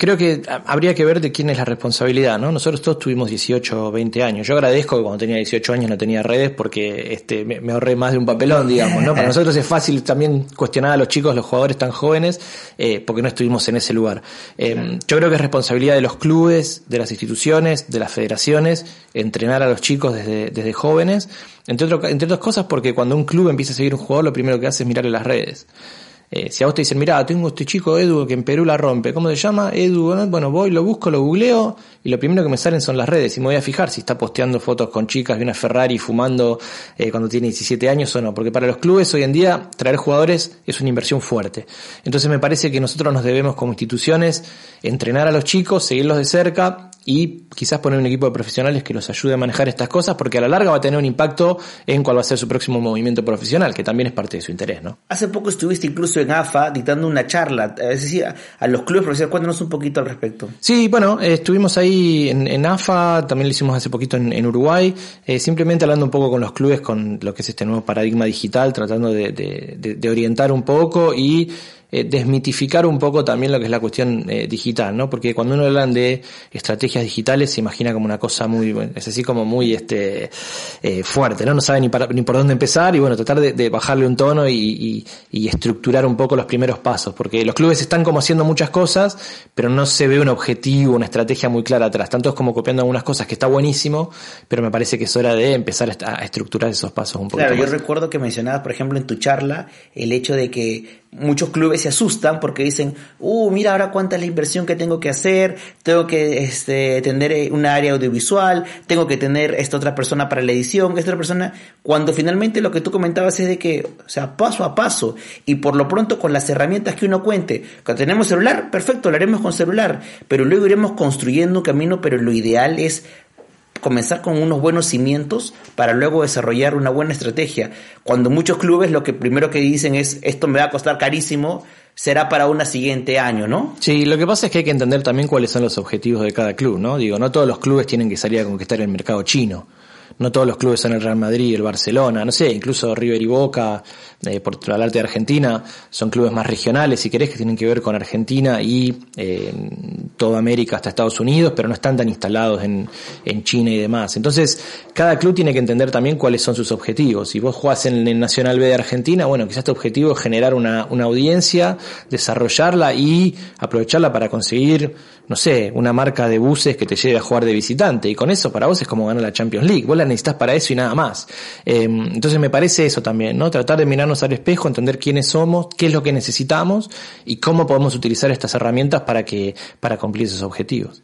Creo que habría que ver de quién es la responsabilidad, ¿no? Nosotros todos tuvimos 18 o 20 años. Yo agradezco que cuando tenía 18 años no tenía redes porque este, me, ahorré más de un papelón, digamos, ¿no? Para nosotros es fácil también cuestionar a los chicos, los jugadores tan jóvenes, eh, porque no estuvimos en ese lugar. Eh, yo creo que es responsabilidad de los clubes, de las instituciones, de las federaciones, entrenar a los chicos desde, desde jóvenes, entre, otro, entre otras cosas porque cuando un club empieza a seguir un jugador, lo primero que hace es mirarle las redes. Eh, si a vos te dicen, mira, tengo este chico Edu que en Perú la rompe, ¿cómo se llama? Edu, bueno, voy, lo busco, lo googleo y lo primero que me salen son las redes y me voy a fijar si está posteando fotos con chicas de una Ferrari fumando eh, cuando tiene 17 años o no, porque para los clubes hoy en día traer jugadores es una inversión fuerte. Entonces me parece que nosotros nos debemos como instituciones entrenar a los chicos, seguirlos de cerca y quizás poner un equipo de profesionales que los ayude a manejar estas cosas, porque a la larga va a tener un impacto en cuál va a ser su próximo movimiento profesional, que también es parte de su interés, ¿no? Hace poco estuviste incluso en AFA dictando una charla, es decir, a los clubes profesionales, cuéntanos un poquito al respecto. Sí, bueno, eh, estuvimos ahí en, AFA, también lo hicimos hace poquito en, Uruguay, eh, simplemente hablando un poco con los clubes, con lo que es este nuevo paradigma digital, tratando de orientar un poco y eh, desmitificar un poco también lo que es la cuestión eh, digital, ¿no? Porque cuando uno habla de estrategias digitales se imagina como una cosa muy, es así como muy este eh, fuerte, ¿no? No sabe ni, ni por dónde empezar y bueno, tratar de, bajarle un tono y, y, estructurar un poco los primeros pasos, porque los clubes están como haciendo muchas cosas, pero no se ve un objetivo, una estrategia muy clara atrás. Tanto es como copiando algunas cosas que está buenísimo, pero me parece que es hora de empezar a estructurar esos pasos un poco. Claro, yo recuerdo que mencionabas, por ejemplo, en tu charla, el hecho de que muchos clubes se asustan porque dicen, uh, mira ahora cuánta es la inversión que tengo que hacer, tengo que este, tener eh, un área audiovisual, tengo que tener esta otra persona para la edición, esta otra persona, cuando finalmente lo que tú comentabas es de que, o sea, paso a paso, y por lo pronto con las herramientas que uno cuente, cuando tenemos celular, perfecto, lo haremos con celular, pero luego iremos construyendo un camino, pero lo ideal es comenzar con unos buenos cimientos para luego desarrollar una buena estrategia. Cuando muchos clubes lo que primero que dicen es esto me va a costar carísimo, será para un siguiente año, ¿no? Sí, lo que pasa es que hay que entender también cuáles son los objetivos de cada club, ¿no? Digo, no todos los clubes tienen que salir a conquistar el mercado chino no todos los clubes son el Real Madrid, el Barcelona, no sé, incluso River y Boca, eh, por hablarte de Argentina, son clubes más regionales, si querés, que tienen que ver con Argentina y eh, toda América hasta Estados Unidos, pero no están tan instalados en, en China y demás. Entonces, cada club tiene que entender también cuáles son sus objetivos. Si vos jugás en el Nacional B de Argentina, bueno, quizás tu objetivo es generar una, una audiencia, desarrollarla y aprovecharla para conseguir, no sé, una marca de buses que te lleve a jugar de visitante. Y con eso para vos es como ganar la Champions League. Vos la necesitas para eso y nada más. Em, entonces me parece eso también, ¿no? Tratar de mirarnos al espejo, entender quiénes somos, qué es lo que necesitamos y cómo podemos utilizar estas herramientas para que, para cumplir esos objetivos.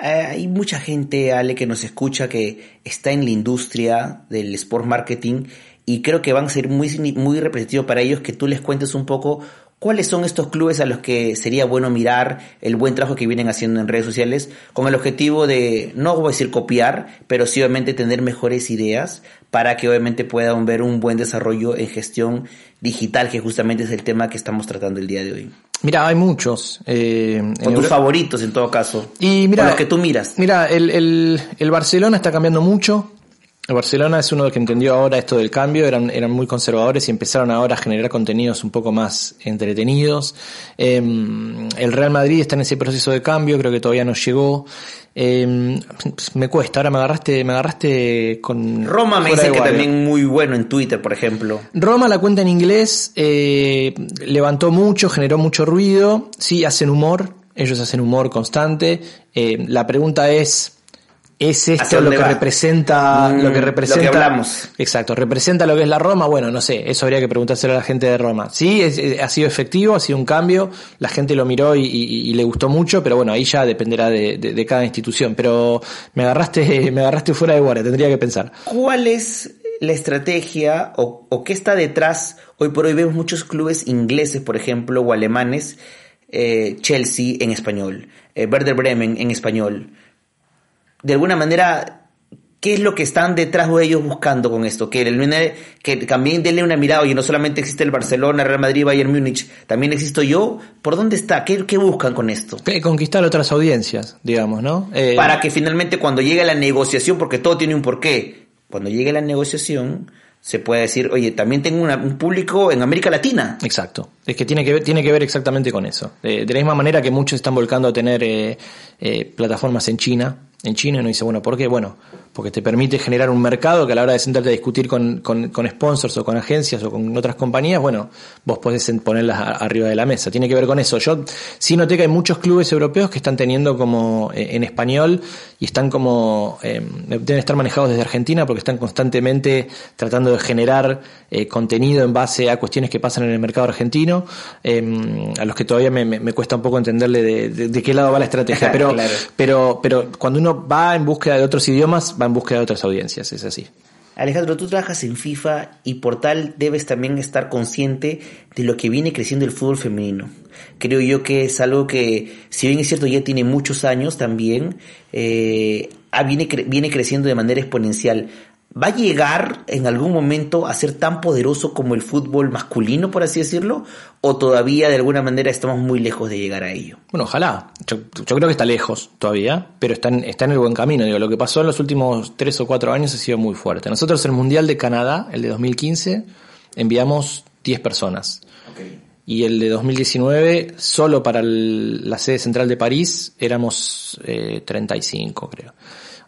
Eh, hay mucha gente, Ale, que nos escucha que está en la industria del sport marketing y creo que van a ser muy, muy repetitivo para ellos que tú les cuentes un poco ¿Cuáles son estos clubes a los que sería bueno mirar el buen trabajo que vienen haciendo en redes sociales con el objetivo de, no voy a decir copiar, pero sí obviamente tener mejores ideas para que obviamente puedan ver un buen desarrollo en gestión digital, que justamente es el tema que estamos tratando el día de hoy? Mira, hay muchos. Eh, o tus favoritos en todo caso. Y mira, los que tú miras. Mira, el, el, el Barcelona está cambiando mucho. Barcelona es uno de los que entendió ahora esto del cambio, eran, eran muy conservadores y empezaron ahora a generar contenidos un poco más entretenidos. Em, el Real Madrid está en ese proceso de cambio, creo que todavía no llegó. Em, me cuesta, ahora me agarraste, me agarraste con... Roma me dice que también muy bueno en Twitter, por ejemplo. Roma, la cuenta en inglés, eh, levantó mucho, generó mucho ruido, sí, hacen humor, ellos hacen humor constante. Eh, la pregunta es ¿Es esto lo que representa lo que representa? Lo que hablamos. Exacto, ¿representa lo que es la Roma? Bueno, no sé, eso habría que preguntárselo a la gente de Roma. Sí, ha sido efectivo, ha sido un cambio, la gente lo miró y, le gustó mucho, pero bueno, ahí ya dependerá de, cada institución. Pero me agarraste, me agarraste fuera de guardia, tendría que pensar. ¿Cuál es la estrategia o, qué está detrás? Hoy por hoy vemos muchos clubes ingleses, por ejemplo, o alemanes, eh, Chelsea en español, eh, Werder Bremen en español de alguna manera, ¿qué es lo que están detrás de ellos buscando con esto? Que, el, que también denle una mirada, y no solamente existe el Barcelona, Real Madrid, Bayern Múnich, también existo yo. ¿Por dónde está? ¿Qué, qué buscan con esto? conquistar otras audiencias, digamos, ¿no? Eh, Para que finalmente cuando llegue la negociación, porque todo tiene un porqué, cuando llegue la negociación se puede decir, oye, también tengo un público en América Latina. Exacto. Es que tiene que ver, tiene que ver exactamente con eso. de la misma manera que muchos están volcando a tener eh, eh, plataformas en China, en China uno dice, bueno, ¿por qué? Bueno, porque te permite generar un mercado que a la hora de sentarte a discutir con, con, con sponsors o con agencias o con otras compañías, bueno, vos podés ponerlas arriba de la mesa. Tiene que ver con eso. Yo sí noté que hay muchos clubes europeos que están teniendo como eh, en español y están como, eh, deben estar manejados desde Argentina porque están constantemente tratando de generar eh, contenido en base a cuestiones que pasan en el mercado argentino, a los que todavía me, me, cuesta un poco entenderle de, de, qué lado va la estrategia. Pero, pero, pero cuando uno va en búsqueda de otros idiomas, va en búsqueda de otras audiencias, es así. Alejandro, tú trabajas en FIFA y por tal debes también estar consciente de lo que viene creciendo el fútbol femenino. Creo yo que es algo que, si bien es cierto, ya tiene muchos años también, eh, ah, viene, viene creciendo de manera exponencial. ¿Va a llegar en algún momento a ser tan poderoso como el fútbol masculino, por así decirlo? ¿O todavía de alguna manera estamos muy lejos de llegar a ello? Bueno, ojalá. Yo, creo que está lejos todavía, pero está en, está en el buen camino. Digo, lo que pasó en los últimos tres o cuatro años ha sido muy fuerte. Nosotros el Mundial de Canadá, el de 2015, enviamos 10 personas. Y el de 2019, solo para la sede central de París, éramos eh, 35, creo.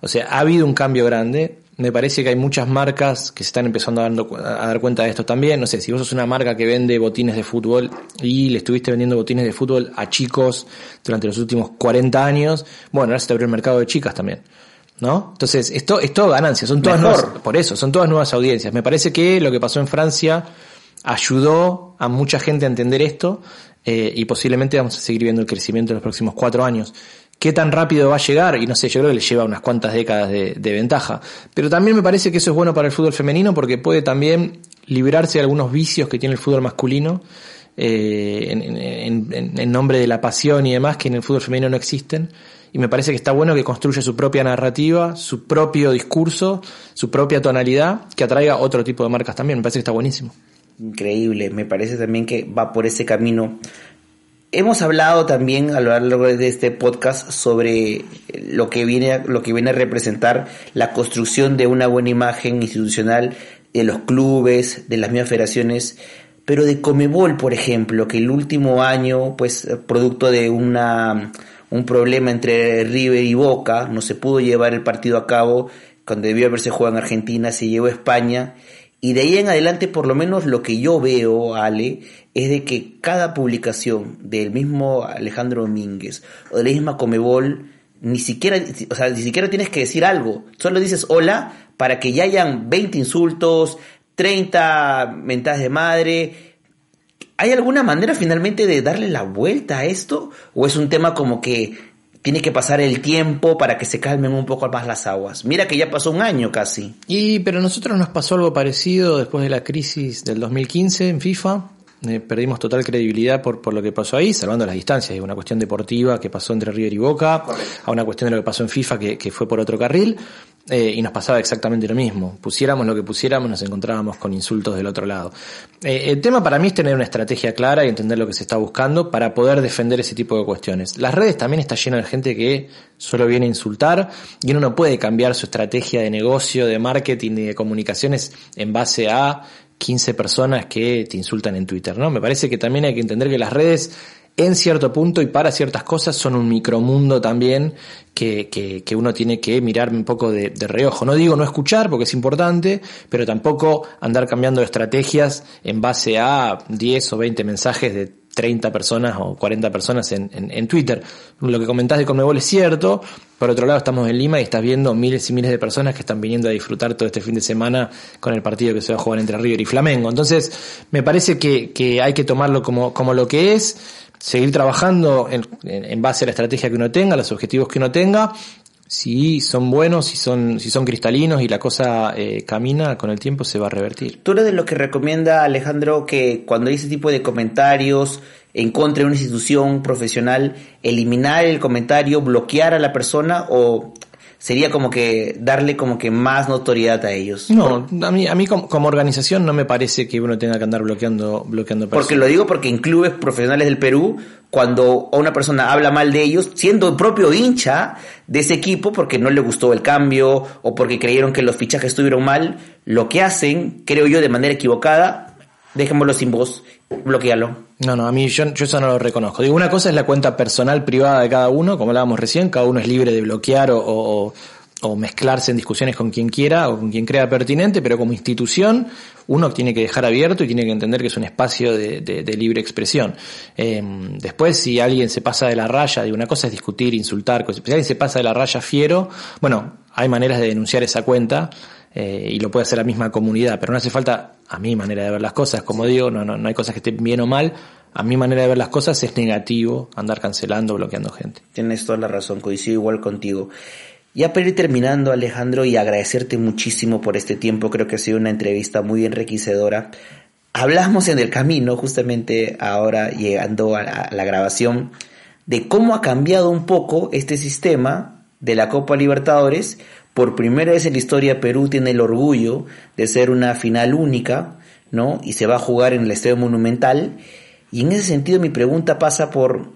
O sea, ha habido un cambio grande me parece que hay muchas marcas que se están empezando a, dar cuenta de esto también. No sé, si vos sos una marca que vende botines de fútbol y le estuviste vendiendo botines de fútbol a chicos durante los últimos 40 años, bueno, ahora se te abrió el mercado de chicas también. ¿No? Entonces, esto es todo ganancia, son todas nuevas, por eso, son todas nuevas audiencias. Me parece que lo que pasó en Francia ayudó a mucha gente a entender esto eh, y posiblemente vamos a seguir viendo el crecimiento en los próximos cuatro años qué tan rápido va a llegar, y no sé, yo creo que le lleva unas cuantas décadas de, ventaja. Pero también me parece que eso es bueno para el fútbol femenino porque puede también librarse de algunos vicios que tiene el fútbol masculino. Eh, en, nombre de la pasión y demás que en el fútbol femenino no existen y me parece que está bueno que construya su propia narrativa, su propio discurso, su propia tonalidad, que atraiga otro tipo de marcas también. Me parece que está buenísimo. Increíble, me parece también que va por ese camino Hemos hablado también a lo largo de este podcast sobre lo que viene, lo que viene a representar la construcción de una buena imagen institucional de los clubes, de las mismas federaciones, pero de Comebol, por ejemplo, que el último año, pues, producto de una, un problema entre River y Boca, no se pudo llevar el partido a cabo cuando debió haberse jugado en Argentina, se llevó a España, y de ahí en adelante, por lo menos lo que yo veo, Ale, es de que cada publicación del mismo Alejandro Domínguez o de la misma Comebol, ni siquiera, o sea, ni siquiera tienes que decir algo, solo dices hola para que ya hayan 20 insultos, 30 mentadas de madre. ¿Hay alguna manera finalmente de darle la vuelta a esto? ¿O es un tema como que tiene que pasar el tiempo para que se calmen un poco más las aguas. Mira que ya pasó un año casi. Y pero a nosotros nos pasó algo parecido después de la crisis del 2015 en FIFA. Eh, perdimos total credibilidad por, por lo que pasó ahí, salvando las distancias, de una cuestión deportiva que pasó entre River y Boca, a una cuestión de lo que pasó en FIFA que, que fue por otro carril, eh, y nos pasaba exactamente lo mismo. Pusiéramos lo que pusiéramos, nos encontrábamos con insultos del otro lado. Eh, el tema para mí es tener una estrategia clara y entender lo que se está buscando para poder defender ese tipo de cuestiones. Las redes también están llenas de gente que solo viene a insultar y uno no puede cambiar su estrategia de negocio, de marketing y de comunicaciones en base a 15 personas que te insultan en Twitter, ¿no? Me parece que también hay que entender que las redes en cierto punto y para ciertas cosas son un micromundo también que, que, uno tiene que mirar un poco de, reojo. No digo no escuchar porque es importante, pero tampoco andar cambiando estrategias en base a 10 o 20 mensajes de 30 personas o 40 personas en, en, Twitter. Lo que comentás de Conmebol es cierto. Por otro lado, estamos en Lima y estás viendo miles y miles de personas que están viniendo a disfrutar todo este fin de semana con el partido que se va a jugar entre River y Flamengo. Entonces, me parece que, que hay que tomarlo como, como lo que es, seguir trabajando en, en base a la estrategia que uno tenga, los objetivos que uno tenga, si son buenos, si son, si son cristalinos y la cosa eh, camina, con el tiempo se va a revertir. ¿Tú eres de lo que recomienda, Alejandro, que cuando hay ese tipo de comentarios en contra de una institución profesional, eliminar el comentario, bloquear a la persona o sería como que darle como que más notoriedad a ellos. No, a mí, a mí como, organización no me parece que uno tenga que andar bloqueando, bloqueando personas. Porque lo digo porque en clubes profesionales del Perú, cuando una persona habla mal de ellos, siendo el propio hincha de ese equipo, porque no le gustó el cambio o porque creyeron que los fichajes estuvieron mal, lo que hacen, creo yo, de manera equivocada, dejémoslo sin voz, bloquealo. No, no, a mí yo, yo, eso no lo reconozco. Digo, una cosa es la cuenta personal privada de cada uno, como hablábamos recién, cada uno es libre de bloquear o, o, mezclarse en discusiones con quien quiera o con quien crea pertinente, pero como institución uno tiene que dejar abierto y tiene que entender que es un espacio de, libre expresión. Eh, después, si alguien se pasa de la raya, digo, una cosa es discutir, insultar, si alguien se pasa de la raya fiero, bueno, hay maneras de denunciar esa cuenta. Eh, y lo puede hacer la misma comunidad, pero no hace falta, a mi manera de ver las cosas, como digo, no, no, no hay cosas que estén bien o mal, a mi manera de ver las cosas es negativo andar cancelando, bloqueando gente. Tienes toda la razón, coincido igual contigo. Ya para ir terminando, Alejandro, y agradecerte muchísimo por este tiempo, creo que ha sido una entrevista muy enriquecedora. Hablamos en el camino, justamente ahora llegando a la, a la grabación, de cómo ha cambiado un poco este sistema de la Copa Libertadores. Por primera vez en la historia Perú tiene el orgullo de ser una final única, ¿no? Y se va a jugar en el Estadio Monumental. Y en ese sentido mi pregunta pasa por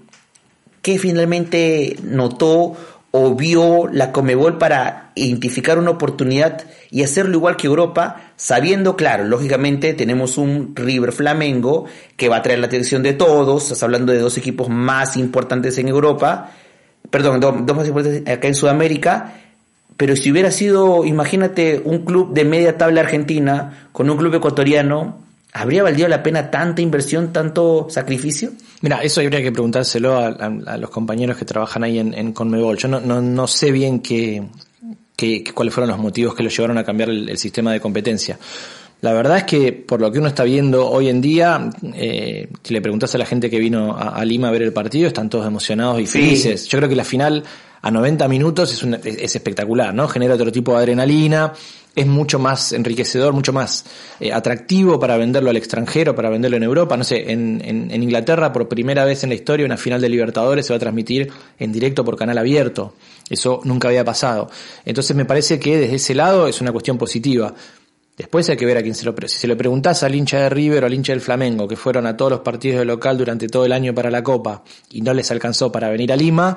qué finalmente notó o vio la Comebol para identificar una oportunidad y hacerlo igual que Europa, sabiendo, claro, lógicamente tenemos un River Flamengo que va a traer la atención de todos, estás hablando de dos equipos más importantes en Europa, perdón, dos, dos más importantes acá en Sudamérica, pero si hubiera sido, imagínate, un club de media tabla argentina con un club ecuatoriano, ¿Habría valido la pena tanta inversión, tanto sacrificio? Mira, eso habría que preguntárselo a, los compañeros que trabajan ahí en, en Conmebol. Yo no, no, no sé bien qué, qué, cuáles fueron los motivos que los llevaron a cambiar el, sistema de competencia. La verdad es que por lo que uno está viendo hoy en día, eh, si le preguntas a la gente que vino a, a, Lima a ver el partido, están todos emocionados y felices. Sí. Yo creo que la final a 90 minutos es, es, es espectacular, ¿no? Genera otro tipo de adrenalina es mucho más enriquecedor, mucho más eh, atractivo para venderlo al extranjero, para venderlo en Europa. No sé, en, en, en, Inglaterra por primera vez en la historia una final de Libertadores se va a transmitir en directo por canal abierto. Eso nunca había pasado. Entonces me parece que desde ese lado es una cuestión positiva. Después hay que ver a quién se lo Si se lo preguntás al hincha de River o al hincha del Flamengo, que fueron a todos los partidos de local durante todo el año para la Copa y no les alcanzó para venir a Lima,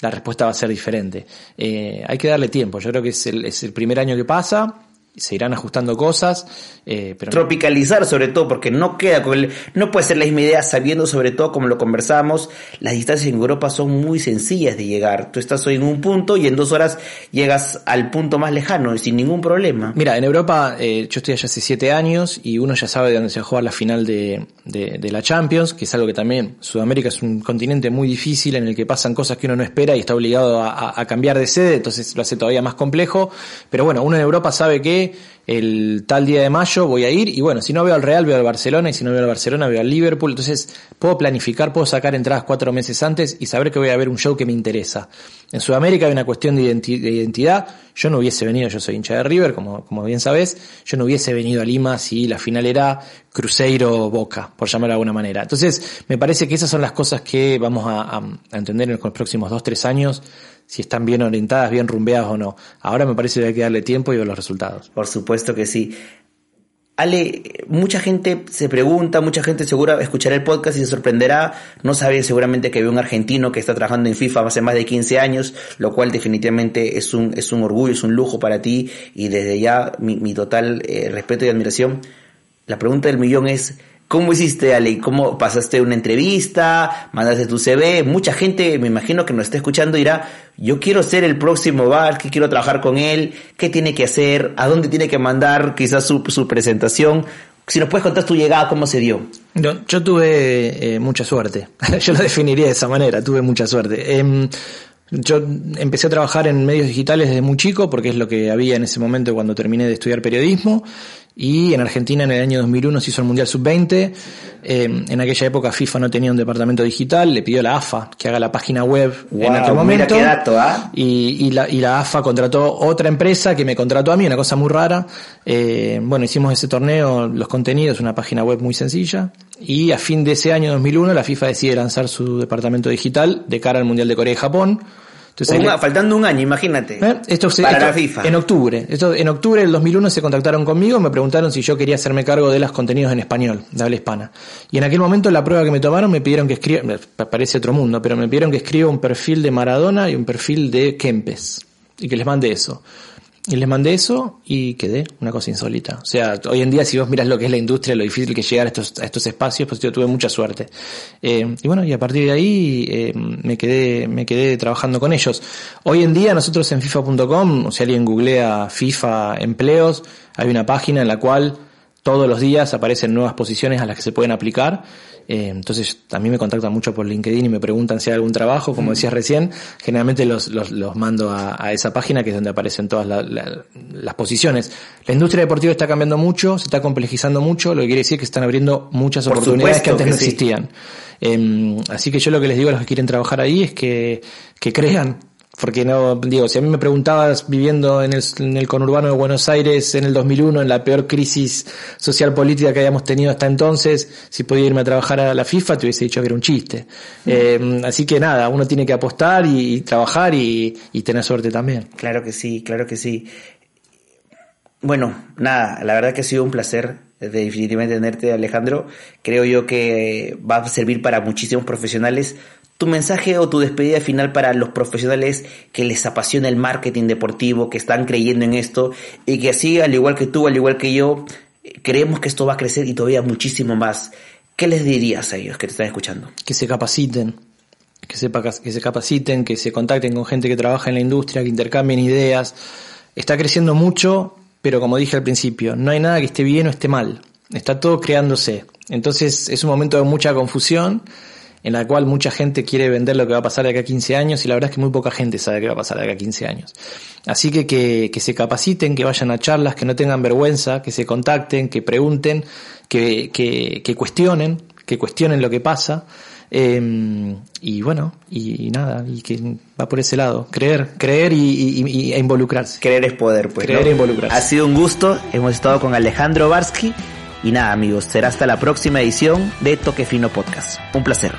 la respuesta va a ser diferente. Eh, hay que darle tiempo. Yo creo que es el, es el primer año que pasa se irán ajustando cosas. Eh, pero Tropicalizar sobre todo, porque no queda con el, no puede ser la misma idea sabiendo sobre todo como lo conversamos, las distancias en Europa son muy sencillas de llegar. Tú estás hoy en un punto y en dos horas llegas al punto más lejano sin ningún problema. Mira, en Europa eh, yo estoy allá hace siete años y uno ya sabe de dónde se va a jugar la final de, de, de, la Champions, que es algo que también Sudamérica es un continente muy difícil en el que pasan cosas que uno no espera y está obligado a, a, a cambiar de sede, entonces lo hace todavía más complejo. Pero bueno, uno en Europa sabe que el tal día de mayo voy a ir y bueno, si no veo al Real, veo al Barcelona y si no veo al Barcelona, veo al Liverpool. Entonces puedo planificar, puedo sacar entradas cuatro meses antes y saber que voy a ver un show que me interesa. En Sudamérica hay una cuestión de, identi de identidad. Yo no hubiese venido, yo soy hincha de River, como, como bien sabes, yo no hubiese venido a Lima si la final era Cruzeiro Boca, por llamarlo de alguna manera. Entonces, me parece que esas son las cosas que vamos a, a, a entender en los próximos dos, tres años si están bien orientadas, bien rumbeadas o no. Ahora me parece que hay que darle tiempo y ver los resultados. Por supuesto que sí. Ale, mucha gente se pregunta, mucha gente segura escuchará el podcast y se sorprenderá. No sabe seguramente que ve un argentino que está trabajando en FIFA hace más de 15 años, lo cual definitivamente es un, es un orgullo, es un lujo para ti y desde ya mi, mi total eh, respeto y admiración. La pregunta del millón es, ¿Cómo hiciste, Ale? ¿Cómo pasaste una entrevista? ¿Mandaste tu CV? Mucha gente, me imagino que nos está escuchando, dirá, yo quiero ser el próximo bar, que quiero trabajar con él, qué tiene que hacer, a dónde tiene que mandar quizás su, su presentación. Si nos puedes contar tu llegada, ¿cómo se dio? Yo, tuve eh, mucha suerte. yo lo definiría de esa manera, tuve mucha suerte. Eh, yo empecé a trabajar en medios digitales desde muy chico porque es lo que había en ese momento cuando terminé de estudiar periodismo y en Argentina en el año 2001 se hizo el Mundial Sub-20. Eh, en aquella época FIFA no tenía un departamento digital, le pidió a la AFA que haga la página web wow, en aquel momento. Mira qué dato, ¿eh? y, y, la, y la AFA contrató otra empresa que me contrató a mí, una cosa muy rara. Eh, bueno, hicimos ese torneo, los contenidos, una página web muy sencilla. Y a fin de ese año 2001 la FIFA decide lanzar su departamento digital de cara al Mundial de Corea y Japón. Entonces, un, faltando un año, imagínate. ¿Eh? Esto, para esto, la FIFA. En octubre. Esto, en octubre del 2001 se contactaron conmigo, me preguntaron si yo quería hacerme cargo de los contenidos en español, de habla hispana. Y en aquel momento la prueba que me tomaron me pidieron que escriba, parece otro mundo, pero me pidieron que escriba un perfil de Maradona y un perfil de Kempes. Y que les mande eso. Y les mandé eso y quedé una cosa insólita. O sea, hoy en día si vos miras lo que es la industria, lo difícil que es llegar a estos, a estos espacios, pues yo tuve mucha suerte. Eh, y bueno, y a partir de ahí eh, me quedé, me quedé trabajando con ellos. Hoy en día nosotros en FIFA.com, o si alguien googlea FIFA empleos, hay una página en la cual todos los días aparecen nuevas posiciones a las que se pueden aplicar eh, entonces también me contactan mucho por LinkedIn y me preguntan si hay algún trabajo, como decías recién, generalmente los, los, los mando a, a, esa página que es donde aparecen todas la, la, las posiciones. La industria deportiva está cambiando mucho, se está complejizando mucho, lo que quiere decir que están abriendo muchas por oportunidades que antes que no existían. Eh, así que yo lo que les digo a los que quieren trabajar ahí es que, que crean porque no, digo, si a mí me preguntabas viviendo en el, en el conurbano de Buenos Aires en el 2001, en la peor crisis social política que habíamos tenido hasta entonces, si podía irme a trabajar a la FIFA, te hubiese dicho que era un chiste. Eh, así que nada, uno tiene que apostar y, trabajar y, y tener suerte también. Claro que sí, claro que sí. Bueno, nada, la verdad que ha sido un placer de definitivamente tenerte, Alejandro. Creo yo que va a servir para muchísimos profesionales tu mensaje o tu despedida final para los profesionales que les apasiona el marketing deportivo, que están creyendo en esto y que así, al igual que tú, al igual que yo, creemos que esto va a crecer y todavía muchísimo más. ¿Qué les dirías a ellos que te están escuchando? Que se capaciten, que, que se capaciten, que se contacten con gente que trabaja en la industria, que intercambien ideas. Está creciendo mucho, pero como dije al principio, no hay nada que esté bien o esté mal. Está todo creándose. Entonces es un momento de mucha confusión en la cual mucha gente quiere vender lo que va a pasar de acá a 15 años y la verdad es que muy poca gente sabe qué va a pasar de acá a 15 años. Así que, que, se capaciten, que vayan a charlas, que no tengan vergüenza, que se contacten, que pregunten, que, que, cuestionen, que cuestionen lo que pasa. Em, y bueno, y, nada, y que va por ese lado. Creer, creer y, e involucrarse. Creer es poder, pues. Creer e involucrarse. Ha sido un gusto. Hemos estado con Alejandro Barsky y nada, amigos, será hasta la próxima edición de Toque Fino Podcast. Un placer.